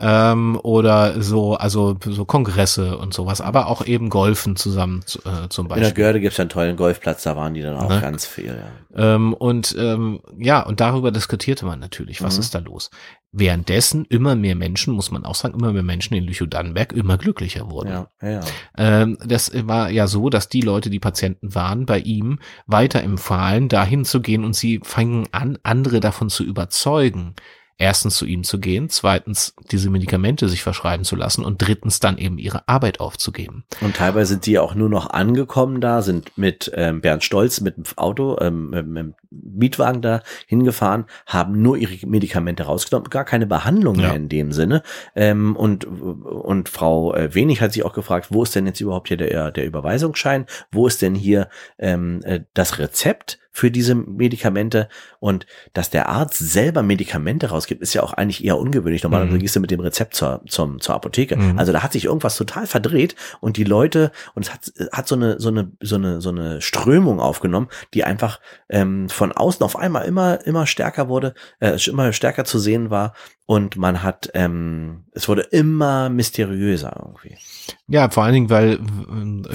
Speaker 2: Ähm, oder so, also so Kongresse und sowas, aber auch eben Golfen zusammen zu- äh, zum
Speaker 1: In der
Speaker 2: Beispiel.
Speaker 1: Görde gibt's einen tollen Golfplatz, da waren die dann auch
Speaker 2: Ne?
Speaker 1: ganz viel. Ja.
Speaker 2: Ähm, und ähm, ja, und darüber diskutierte man natürlich, was
Speaker 1: Mhm.
Speaker 2: ist da los. Währenddessen immer mehr Menschen, muss man auch sagen, immer mehr Menschen in Lüchow-Dannenberg immer glücklicher wurden.
Speaker 1: Ja, ja, ja.
Speaker 2: Ähm, das war ja so, dass die Leute, die Patienten waren, bei ihm weiter empfahlen, dahin zu gehen und sie fangen an, andere davon zu überzeugen, erstens zu ihm zu gehen, zweitens diese Medikamente sich verschreiben zu lassen und drittens dann eben ihre Arbeit aufzugeben.
Speaker 1: Und teilweise sind die auch nur noch angekommen da, sind mit ähm, Bernd Stolz mit dem Auto, ähm, mit dem Mietwagen da hingefahren, haben nur ihre Medikamente rausgenommen, gar keine Behandlung
Speaker 2: Ja.
Speaker 1: mehr in dem Sinne. Ähm, und, und Frau äh, Wenig hat sich auch gefragt, wo ist denn jetzt überhaupt hier der, der Überweisungsschein? Wo ist denn hier ähm, äh, das Rezept? Für diese Medikamente und dass der Arzt selber Medikamente rausgibt, ist ja auch eigentlich eher ungewöhnlich. Normalerweise
Speaker 2: Mhm.
Speaker 1: gehst du mit dem Rezept zur, zum, zur Apotheke.
Speaker 2: Mhm.
Speaker 1: Also da hat sich irgendwas total verdreht und die Leute, und es hat, hat so eine, so eine, so eine, so eine Strömung aufgenommen, die einfach ähm, von außen auf einmal immer, immer stärker wurde, äh, immer stärker zu sehen war und man hat, ähm, es wurde immer mysteriöser irgendwie.
Speaker 2: Ja, vor allen Dingen, weil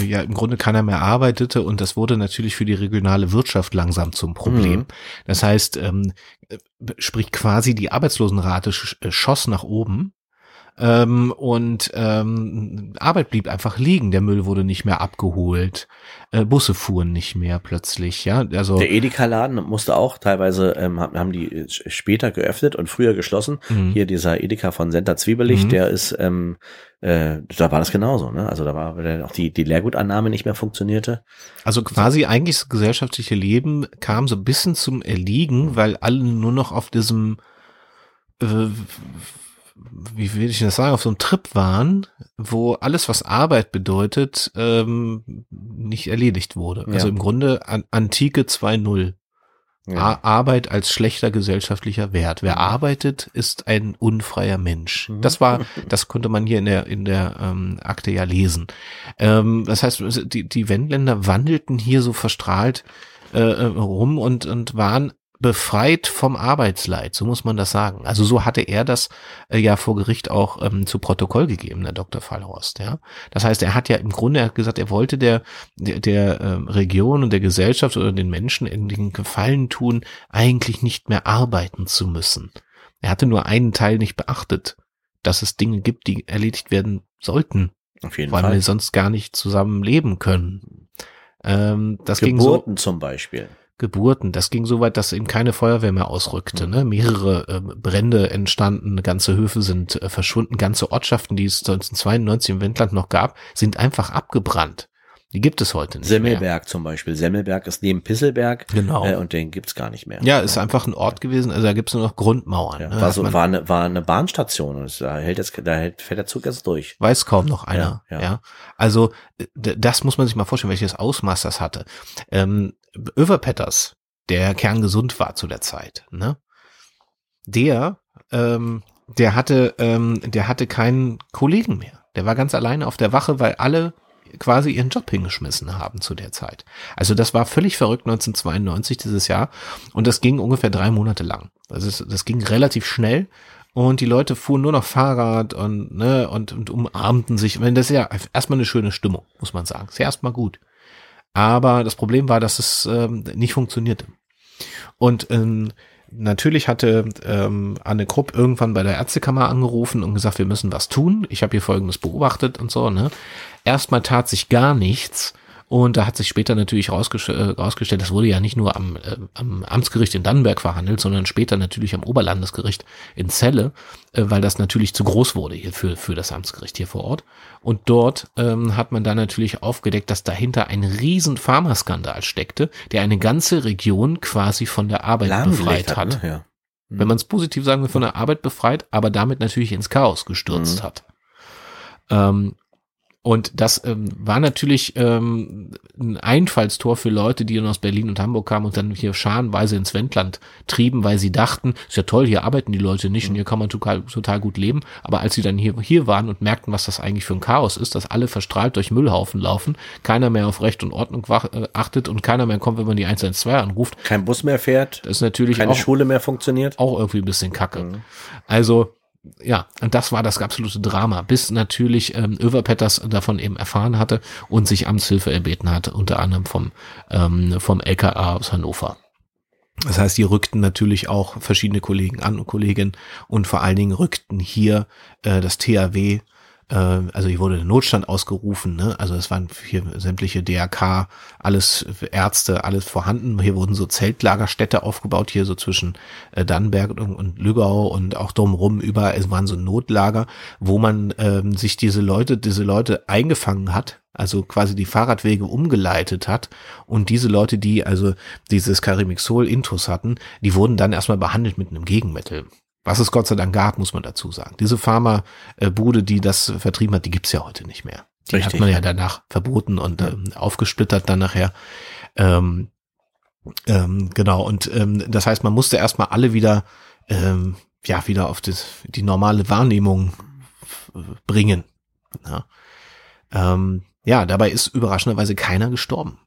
Speaker 2: ja im Grunde keiner mehr arbeitete und das wurde natürlich für die regionale Wirtschaft langsam zum Problem.
Speaker 1: Mhm.
Speaker 2: Das heißt, ähm, äh, sprich quasi die Arbeitslosenrate äh, schoss nach oben. Ähm, und ähm, Arbeit blieb einfach liegen. Der Müll wurde nicht mehr abgeholt. Äh, Busse fuhren nicht mehr plötzlich. Ja, also
Speaker 1: Der Edeka-Laden musste auch teilweise, ähm, haben die äh, später geöffnet und früher geschlossen.
Speaker 2: Mhm.
Speaker 1: Hier dieser Edeka von Senta Zwiebelig,
Speaker 2: Mhm.
Speaker 1: der ist, ähm, äh, da war das genauso, ne? Also da war auch die, die Leergutannahme nicht mehr funktionierte.
Speaker 2: Also quasi eigentlich das gesellschaftliche Leben kam so ein bisschen zum Erliegen, weil alle nur noch auf diesem, äh, wie will ich das sagen, auf so einem Trip waren, wo alles, was Arbeit bedeutet, ähm, nicht erledigt wurde. Also
Speaker 1: Ja.
Speaker 2: im Grunde an, Antike 2.0. A- Arbeit als schlechter gesellschaftlicher Wert. Wer
Speaker 1: Mhm.
Speaker 2: arbeitet, ist ein unfreier Mensch.
Speaker 1: Mhm.
Speaker 2: Das war, das konnte man hier in der in der ähm, Akte ja lesen. Ähm, das heißt, die die Wendländer wandelten hier so verstrahlt äh, äh, rum und und waren befreit vom Arbeitsleid, so muss man das sagen. Also so hatte er das äh, ja vor Gericht auch ähm, zu Protokoll gegeben, der Dr. Fallhorst. Ja, das heißt, er hat ja im Grunde er hat gesagt, er wollte der der, der ähm, Region und der Gesellschaft oder den Menschen in den Gefallen tun, eigentlich nicht mehr arbeiten zu müssen. Er hatte nur einen Teil nicht beachtet, dass es Dinge gibt, die erledigt werden sollten,
Speaker 1: Auf jeden
Speaker 2: weil
Speaker 1: Fall.
Speaker 2: wir sonst gar nicht zusammen leben können. Ähm, das ging so
Speaker 1: Geburten zum Beispiel.
Speaker 2: Geburten. Das ging so weit, dass eben keine Feuerwehr mehr ausrückte. Ne? Mehrere äh, Brände entstanden, ganze Höfe sind äh, verschwunden, ganze Ortschaften, die es 1992 im Wendland noch gab, sind einfach abgebrannt. Die gibt es heute nicht mehr.
Speaker 1: Semmelberg zum Beispiel. Semmelberg ist neben Pisselberg
Speaker 2: Genau.
Speaker 1: äh, und den gibt's gar nicht mehr.
Speaker 2: Ja, ist einfach ein Ort gewesen, also da gibt's nur noch Grundmauern.
Speaker 1: Ja,
Speaker 2: ne?
Speaker 1: war, so, war, eine, war eine Bahnstation und da hält jetzt, da hält, fährt der Zug jetzt durch.
Speaker 2: Weiß kaum noch einer.
Speaker 1: Ja,
Speaker 2: Ja,
Speaker 1: ja.
Speaker 2: Also das muss man sich mal vorstellen, welches Ausmaß das hatte. Ähm, Överpetters, der kerngesund war zu der Zeit, ne? Der, ähm, der hatte, ähm, der hatte keinen Kollegen mehr. Der war ganz alleine auf der Wache, weil alle quasi ihren Job hingeschmissen haben zu der Zeit. Also das war völlig verrückt 1992 dieses Jahr und das ging ungefähr drei Monate lang. Also das, das ging relativ schnell und die Leute fuhren nur noch Fahrrad und ne und, und umarmten sich. Das ist ja erstmal eine schöne Stimmung, muss man sagen. Ist ja erstmal gut. Aber das Problem war, dass es ähm, nicht funktionierte. Und ähm, natürlich hatte ähm, Anne Krupp irgendwann bei der Ärztekammer angerufen und gesagt, wir müssen was tun. Ich habe hier Folgendes beobachtet und so. Ne? Erstmal tat sich gar nichts. Und da hat sich später natürlich äh, rausgestellt, das wurde ja nicht nur am, äh, am Amtsgericht in Dannenberg verhandelt, sondern später natürlich am Oberlandesgericht in Celle, äh, weil das natürlich zu groß wurde hier für, für das Amtsgericht hier vor Ort. Und dort ähm, hat man dann natürlich aufgedeckt, dass dahinter ein riesen Pharmaskandal steckte, der eine ganze Region quasi von der Arbeit
Speaker 1: Lahmgelegt
Speaker 2: befreit hat.
Speaker 1: Ne? Ja.
Speaker 2: Wenn man es positiv sagen will, von der Arbeit befreit, aber damit natürlich ins Chaos gestürzt
Speaker 1: Mhm.
Speaker 2: hat. Ähm, und das ähm, war natürlich ähm, ein Einfallstor für Leute, die dann aus Berlin und Hamburg kamen und dann hier scharenweise ins Wendland trieben, weil sie dachten, ist ja toll, hier arbeiten die Leute nicht und hier kann man total, total gut leben. Aber als sie dann hier, hier waren und merkten, was das eigentlich für ein Chaos ist, dass alle verstrahlt durch Müllhaufen laufen, keiner mehr auf Recht und Ordnung äh, achtet und keiner mehr kommt, wenn man die 112 anruft,
Speaker 1: Kein Bus mehr fährt,
Speaker 2: das ist natürlich
Speaker 1: keine
Speaker 2: auch,
Speaker 1: Schule mehr funktioniert.
Speaker 2: auch irgendwie ein bisschen kacke.
Speaker 1: Mhm.
Speaker 2: Also, ja, und das war das absolute Drama, bis natürlich ähm, Överpetters davon eben erfahren hatte und sich Amtshilfe erbeten hatte, unter anderem vom, ähm, vom LKA aus Hannover. Das heißt, die rückten natürlich auch verschiedene Kollegen an und Kolleginnen und vor allen Dingen rückten hier äh, das THW, äh, also hier wurde der Notstand ausgerufen, ne? also es waren hier sämtliche DRK, alles Ärzte, alles vorhanden. Hier wurden so Zeltlagerstädte aufgebaut, hier so zwischen äh, Dannenberg und, und Lügau und auch drumherum überall, es waren so Notlager, wo man ähm, sich diese Leute, diese Leute eingefangen hat, also quasi die Fahrradwege umgeleitet hat und diese Leute, die also dieses Carimixol intus hatten, die wurden dann erstmal behandelt mit einem Gegenmittel. Was es Gott sei Dank gab, muss man dazu sagen. Diese Pharma-Bude, die das vertrieben hat, die gibt's ja heute nicht mehr. Die
Speaker 1: Richtig,
Speaker 2: hat man ja danach verboten und ähm, aufgesplittert dann nachher. Ähm, ähm, genau, und ähm, das heißt, man musste erstmal alle wieder, ähm, ja, wieder auf das, die normale Wahrnehmung äh, bringen. Ja. Ähm, ja, dabei ist überraschenderweise keiner gestorben.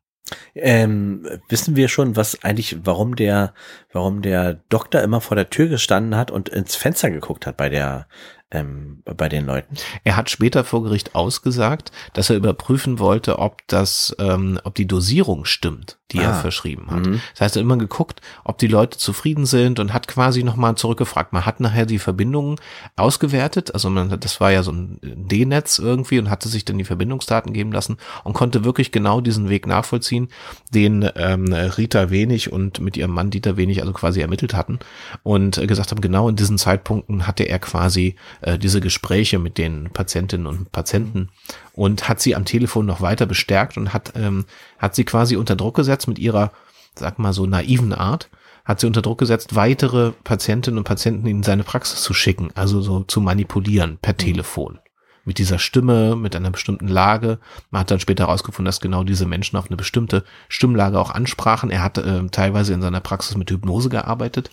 Speaker 1: Ähm, wissen wir schon, was eigentlich, warum der, warum der Doktor immer vor der Tür gestanden hat und ins Fenster geguckt hat bei der, ähm, bei den Leuten?
Speaker 2: Er hat später vor Gericht ausgesagt, dass er überprüfen wollte, ob das, ähm, ob die Dosierung stimmt, die er
Speaker 1: Ah.
Speaker 2: verschrieben hat.
Speaker 1: Mhm.
Speaker 2: Das heißt, er hat immer geguckt, ob die Leute zufrieden sind und hat quasi nochmal zurückgefragt. Man hat nachher die Verbindungen ausgewertet, also man, das war ja so ein D-Netz irgendwie und hatte sich dann die Verbindungsdaten geben lassen und konnte wirklich genau diesen Weg nachvollziehen, den ähm, Rita Wenig und mit ihrem Mann Dieter Wenig also quasi ermittelt hatten und äh, gesagt haben, genau in diesen Zeitpunkten hatte er quasi äh, diese Gespräche mit den Patientinnen und Patienten und hat sie am Telefon noch weiter bestärkt und hat, ähm, hat sie quasi unter Druck gesetzt mit ihrer, sag mal so naiven Art, hat sie unter Druck gesetzt, weitere Patientinnen und Patienten in seine Praxis zu schicken, also so zu manipulieren per Telefon. Mit dieser Stimme, mit einer bestimmten Lage. Man hat dann später herausgefunden, dass genau diese Menschen auf eine bestimmte Stimmlage auch ansprachen. Er hat äh, teilweise in seiner Praxis mit Hypnose gearbeitet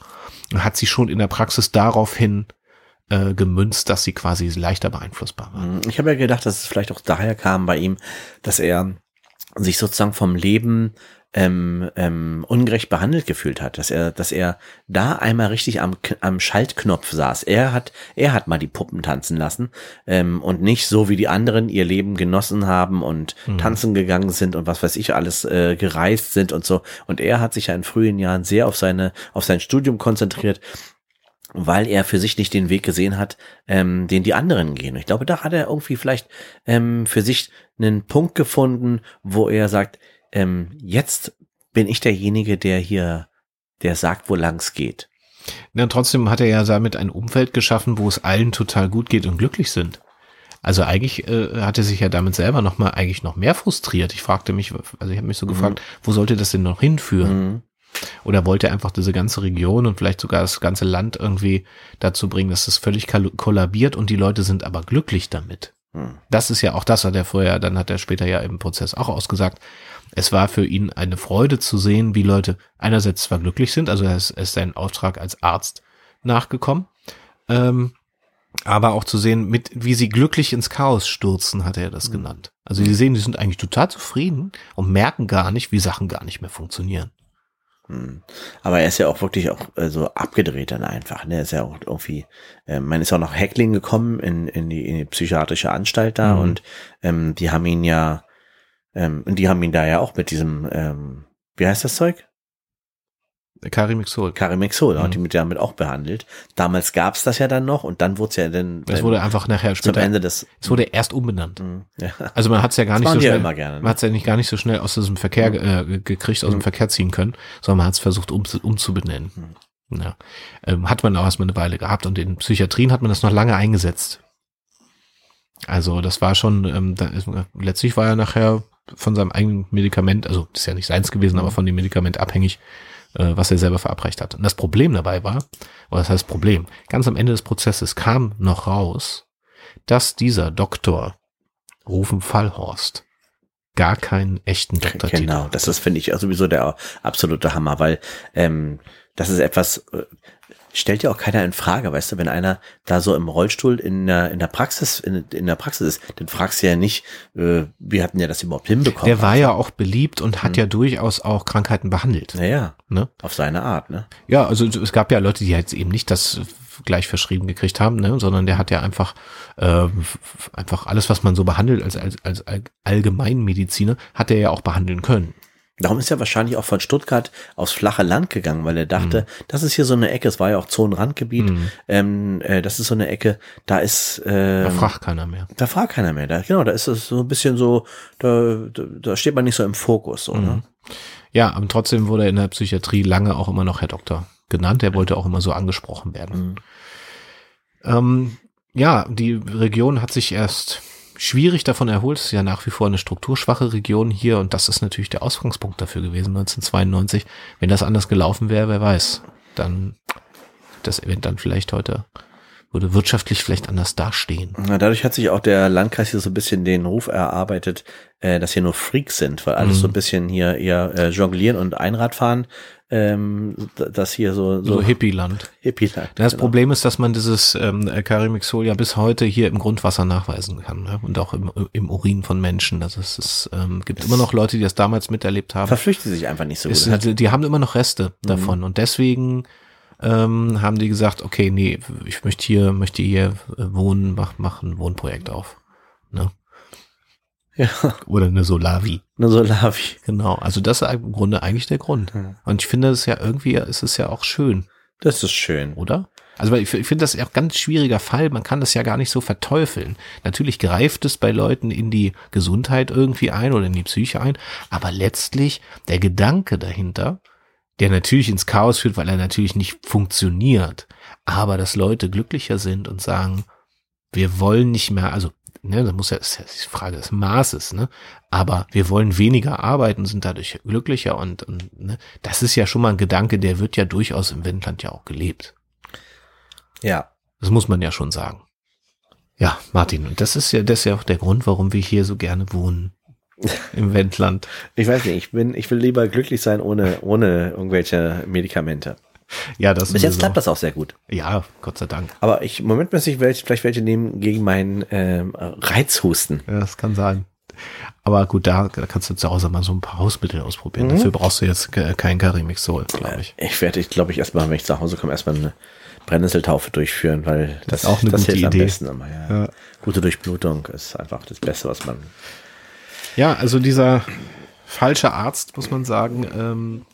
Speaker 2: und hat sie schon in der Praxis daraufhin äh, gemünzt, dass sie quasi leichter beeinflussbar war.
Speaker 1: Mhm. Ich habe ja gedacht, dass es vielleicht auch daher kam bei ihm, dass er sich sozusagen vom Leben ähm, ähm, ungerecht behandelt gefühlt hat, dass er, dass er da einmal richtig am, am Schaltknopf saß. Er hat, er hat mal die Puppen tanzen lassen ähm, und nicht so wie die anderen ihr Leben genossen haben und mhm. tanzen gegangen sind und was weiß ich alles äh, gereist sind und so. Und er hat sich ja in frühen Jahren sehr auf seine, auf sein Studium konzentriert weil er für sich nicht den Weg gesehen hat, ähm, den die anderen gehen. Ich glaube, da hat er irgendwie vielleicht ähm, für sich einen Punkt gefunden, wo er sagt, ähm, jetzt bin ich derjenige, der hier, der sagt, wo lang's geht.
Speaker 2: Ja, trotzdem hat er ja damit ein Umfeld geschaffen, wo es allen total gut geht und glücklich sind. Also eigentlich äh, hat er sich ja damit selber noch mal eigentlich noch mehr frustriert. Ich fragte mich, also ich habe mich so mhm. gefragt, wo sollte das denn noch hinführen? Mhm. Oder wollte er einfach diese ganze Region und vielleicht sogar das ganze Land irgendwie dazu bringen, dass es völlig kollabiert und die Leute sind aber glücklich damit? Mhm. Das ist ja auch das, hat er vorher, dann hat er später ja im Prozess auch ausgesagt. Es war für ihn eine Freude zu sehen, wie Leute einerseits zwar glücklich sind, also er ist, er ist seinen Auftrag als Arzt nachgekommen, ähm, aber auch zu sehen, mit wie sie glücklich ins Chaos stürzen, hat er das mhm. genannt. Also sie sehen, die sind eigentlich total zufrieden und merken gar nicht, wie Sachen gar nicht mehr funktionieren.
Speaker 1: Hm. Aber er ist ja auch wirklich auch äh, so abgedreht dann einfach. Ne? Er ist ja auch irgendwie, äh, man ist auch noch Heckling gekommen in, in, die, in die psychiatrische Anstalt da mhm. und ähm, die haben ihn ja ähm, und die haben ihn da ja auch mit diesem, ähm, wie heißt das Zeug?
Speaker 2: Karimixol.
Speaker 1: Karimixol, mhm. und die mit damit auch behandelt. Damals gab's das ja dann noch und dann wurde es ja dann.
Speaker 2: Es wurde einfach nachher
Speaker 1: später. Zum Ende des.
Speaker 2: Es wurde erst umbenannt. Mhm, ja. Also man hat es ja gar das nicht so schnell.
Speaker 1: Ja gerne, ne?
Speaker 2: Man hat es ja nicht gar nicht so schnell aus diesem Verkehr mhm. äh, gekriegt, aus dem mhm. Verkehr ziehen können, sondern man hat es versucht um, umzubenennen. Mhm. Ja. Ähm, hat man auch erstmal eine Weile gehabt und in Psychiatrien hat man das noch lange eingesetzt. Also das war schon, ähm, da ist, letztlich war er nachher von seinem eigenen Medikament, also das ist ja nicht seins gewesen, aber von dem Medikament abhängig, äh, was er selber verabreicht hat. Und das Problem dabei war, oder das heißt Problem, ganz am Ende des Prozesses kam noch raus, dass dieser Doktor Rufen Fallhorst gar keinen echten Doktortitel
Speaker 1: Genau, das ist, finde ich, sowieso der absolute Hammer, weil ähm, das ist etwas, äh, stellt ja auch keiner in Frage, weißt du, wenn einer da so im Rollstuhl in der, in der Praxis, in, in der Praxis ist, dann fragst du ja nicht, äh, wie hatten ja das überhaupt hinbekommen.
Speaker 2: Der war ja auch beliebt und hat hm. ja durchaus auch Krankheiten behandelt.
Speaker 1: Naja, ne? auf seine Art, ne?
Speaker 2: Ja, also es gab ja Leute, die jetzt eben nicht das gleich verschrieben gekriegt haben, ne, sondern der hat ja einfach äh, einfach alles, was man so behandelt als als als Allgemeinmediziner, hat er ja auch behandeln können.
Speaker 1: Darum ist er wahrscheinlich auch von Stuttgart aufs flache Land gegangen, weil er dachte, mhm. das ist hier so eine Ecke, es war ja auch Zonenrandgebiet, mhm. ähm, äh, das ist so eine Ecke, da ist
Speaker 2: äh, Da fragt keiner mehr.
Speaker 1: Da fragt keiner mehr. Da, genau, da ist es so ein bisschen so, da, da, da steht man nicht so im Fokus. So, ne? mhm. ne?
Speaker 2: Ja, aber trotzdem wurde er in der Psychiatrie lange auch immer noch Herr Doktor genannt. Er wollte auch immer so angesprochen werden. Mhm. Ähm, ja, die Region hat sich erst schwierig davon erholt. Es ist ja nach wie vor eine strukturschwache Region hier und das ist natürlich der Ausgangspunkt dafür gewesen 1992. Wenn das anders gelaufen wäre, wer weiß, dann das Event dann vielleicht heute würde wirtschaftlich vielleicht anders dastehen.
Speaker 1: Na, dadurch hat sich auch der Landkreis hier so ein bisschen den Ruf erarbeitet, äh, dass hier nur Freaks sind, weil alles mhm. so ein bisschen hier eher äh, jonglieren und Einradfahren ähm, das hier so
Speaker 2: so, so Hippie-Land.
Speaker 1: Hippie-Land.
Speaker 2: Das genau. Problem ist, dass man dieses ähm, Karimixol ja bis heute hier im Grundwasser nachweisen kann ne? und auch im, im Urin von Menschen. Ist, es ähm, gibt das immer noch Leute, die das damals miterlebt haben.
Speaker 1: Verflüchten sich einfach nicht so
Speaker 2: gut. Ist, die haben immer noch Reste mhm. davon und deswegen ähm, haben die gesagt, okay, nee, ich möchte hier, möchte hier äh, wohnen, mach, mach ein Wohnprojekt auf. Ne? Ja. Oder eine Solavi.
Speaker 1: Eine Solavi.
Speaker 2: Genau. Also das ist im Grunde eigentlich der Grund. Hm. Und ich finde es ja irgendwie, ist es ja auch schön.
Speaker 1: Das ist schön.
Speaker 2: Oder? Also ich, ich finde das ja auch ein ganz schwieriger Fall. Man kann das ja gar nicht so verteufeln. Natürlich greift es bei Leuten in die Gesundheit irgendwie ein oder in die Psyche ein. Aber letztlich der Gedanke dahinter, der natürlich ins Chaos führt, weil er natürlich nicht funktioniert. Aber dass Leute glücklicher sind und sagen, wir wollen nicht mehr, also ne, das muss ja, das ist ja die Frage des Maßes, ne? Aber wir wollen weniger arbeiten, sind dadurch glücklicher und, und ne, das ist ja schon mal ein Gedanke, der wird ja durchaus im Wendland ja auch gelebt.
Speaker 1: Ja.
Speaker 2: Das muss man ja schon sagen. Ja, Martin, und das ist ja, das ist ja auch der Grund, warum wir hier so gerne wohnen. Im Wendland.
Speaker 1: Ich weiß nicht, ich bin, ich will lieber glücklich sein ohne, ohne irgendwelche Medikamente.
Speaker 2: Ja, das
Speaker 1: Bis jetzt klappt das auch sehr gut.
Speaker 2: Ja, Gott sei Dank.
Speaker 1: Aber ich, momentmäßig welche, vielleicht welche nehmen gegen meinen ähm, Reizhusten.
Speaker 2: Ja, das kann sein. Aber gut, da, da kannst du zu Hause mal so ein paar Hausmittel ausprobieren. Mhm. Dafür brauchst du jetzt kein Karimixol, glaube ich.
Speaker 1: Ich werde, ich glaube ich, erstmal, wenn ich zu Hause komme, erstmal eine Brennnesseltaufe durchführen, weil das,
Speaker 2: das ist auch eine
Speaker 1: das
Speaker 2: gute Idee.
Speaker 1: am besten immer. Ja. Ja. Gute Durchblutung ist einfach das Beste, was man.
Speaker 2: Ja, also dieser falsche Arzt, muss man sagen, ähm,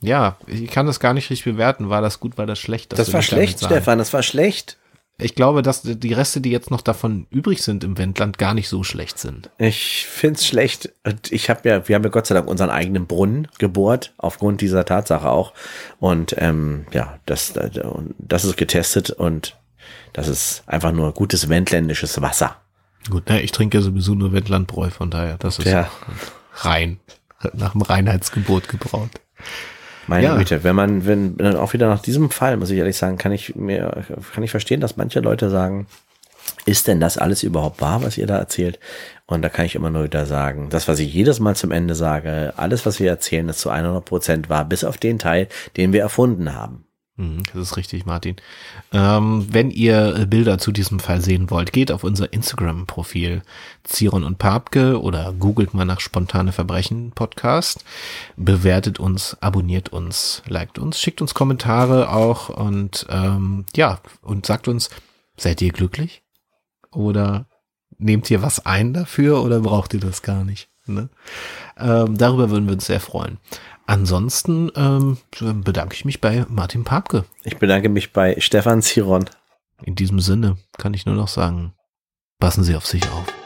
Speaker 2: ja, ich kann das gar nicht richtig bewerten. War das gut, war das schlecht?
Speaker 1: Das war schlecht, Stefan, das war schlecht.
Speaker 2: Ich glaube, dass die Reste, die jetzt noch davon übrig sind im Wendland, gar nicht so schlecht sind.
Speaker 1: Ich find's schlecht. Und ich habe ja, wir haben ja Gott sei Dank unseren eigenen Brunnen gebohrt, aufgrund dieser Tatsache auch. Und ähm, ja, das, das ist getestet und das ist einfach nur gutes wendländisches Wasser.
Speaker 2: Gut, ne, ich trinke ja sowieso nur Wendlandbräu, von daher, das ist
Speaker 1: Ja.
Speaker 2: rein, nach dem Reinheitsgebot gebraut.
Speaker 1: Meine
Speaker 2: Ja.
Speaker 1: Güte, wenn man, wenn, dann auch wieder nach diesem Fall, muss ich ehrlich sagen, kann ich mir, kann ich verstehen, dass manche Leute sagen, ist denn das alles überhaupt wahr, was ihr da erzählt? Und da kann ich immer nur wieder sagen, das, was ich jedes Mal zum Ende sage, alles, was wir erzählen, ist zu 100 Prozent wahr, bis auf den Teil, den wir erfunden haben.
Speaker 2: Mhm, Das ist richtig, Martin. Ähm, wenn ihr Bilder zu diesem Fall sehen wollt, geht auf unser Instagram-Profil Ziron und Papke oder googelt mal nach Spontane Verbrechen Podcast. Bewertet uns, abonniert uns, liked uns, schickt uns Kommentare auch und ähm, ja, und sagt uns, seid ihr glücklich? Oder nehmt ihr was ein dafür oder braucht ihr das gar nicht? Ne? Ähm, darüber würden wir uns sehr freuen. Ansonsten ähm, bedanke ich mich bei Martin Papke.
Speaker 1: Ich bedanke mich bei Stefan Ziron.
Speaker 2: In diesem Sinne kann ich nur noch sagen, passen Sie auf sich auf.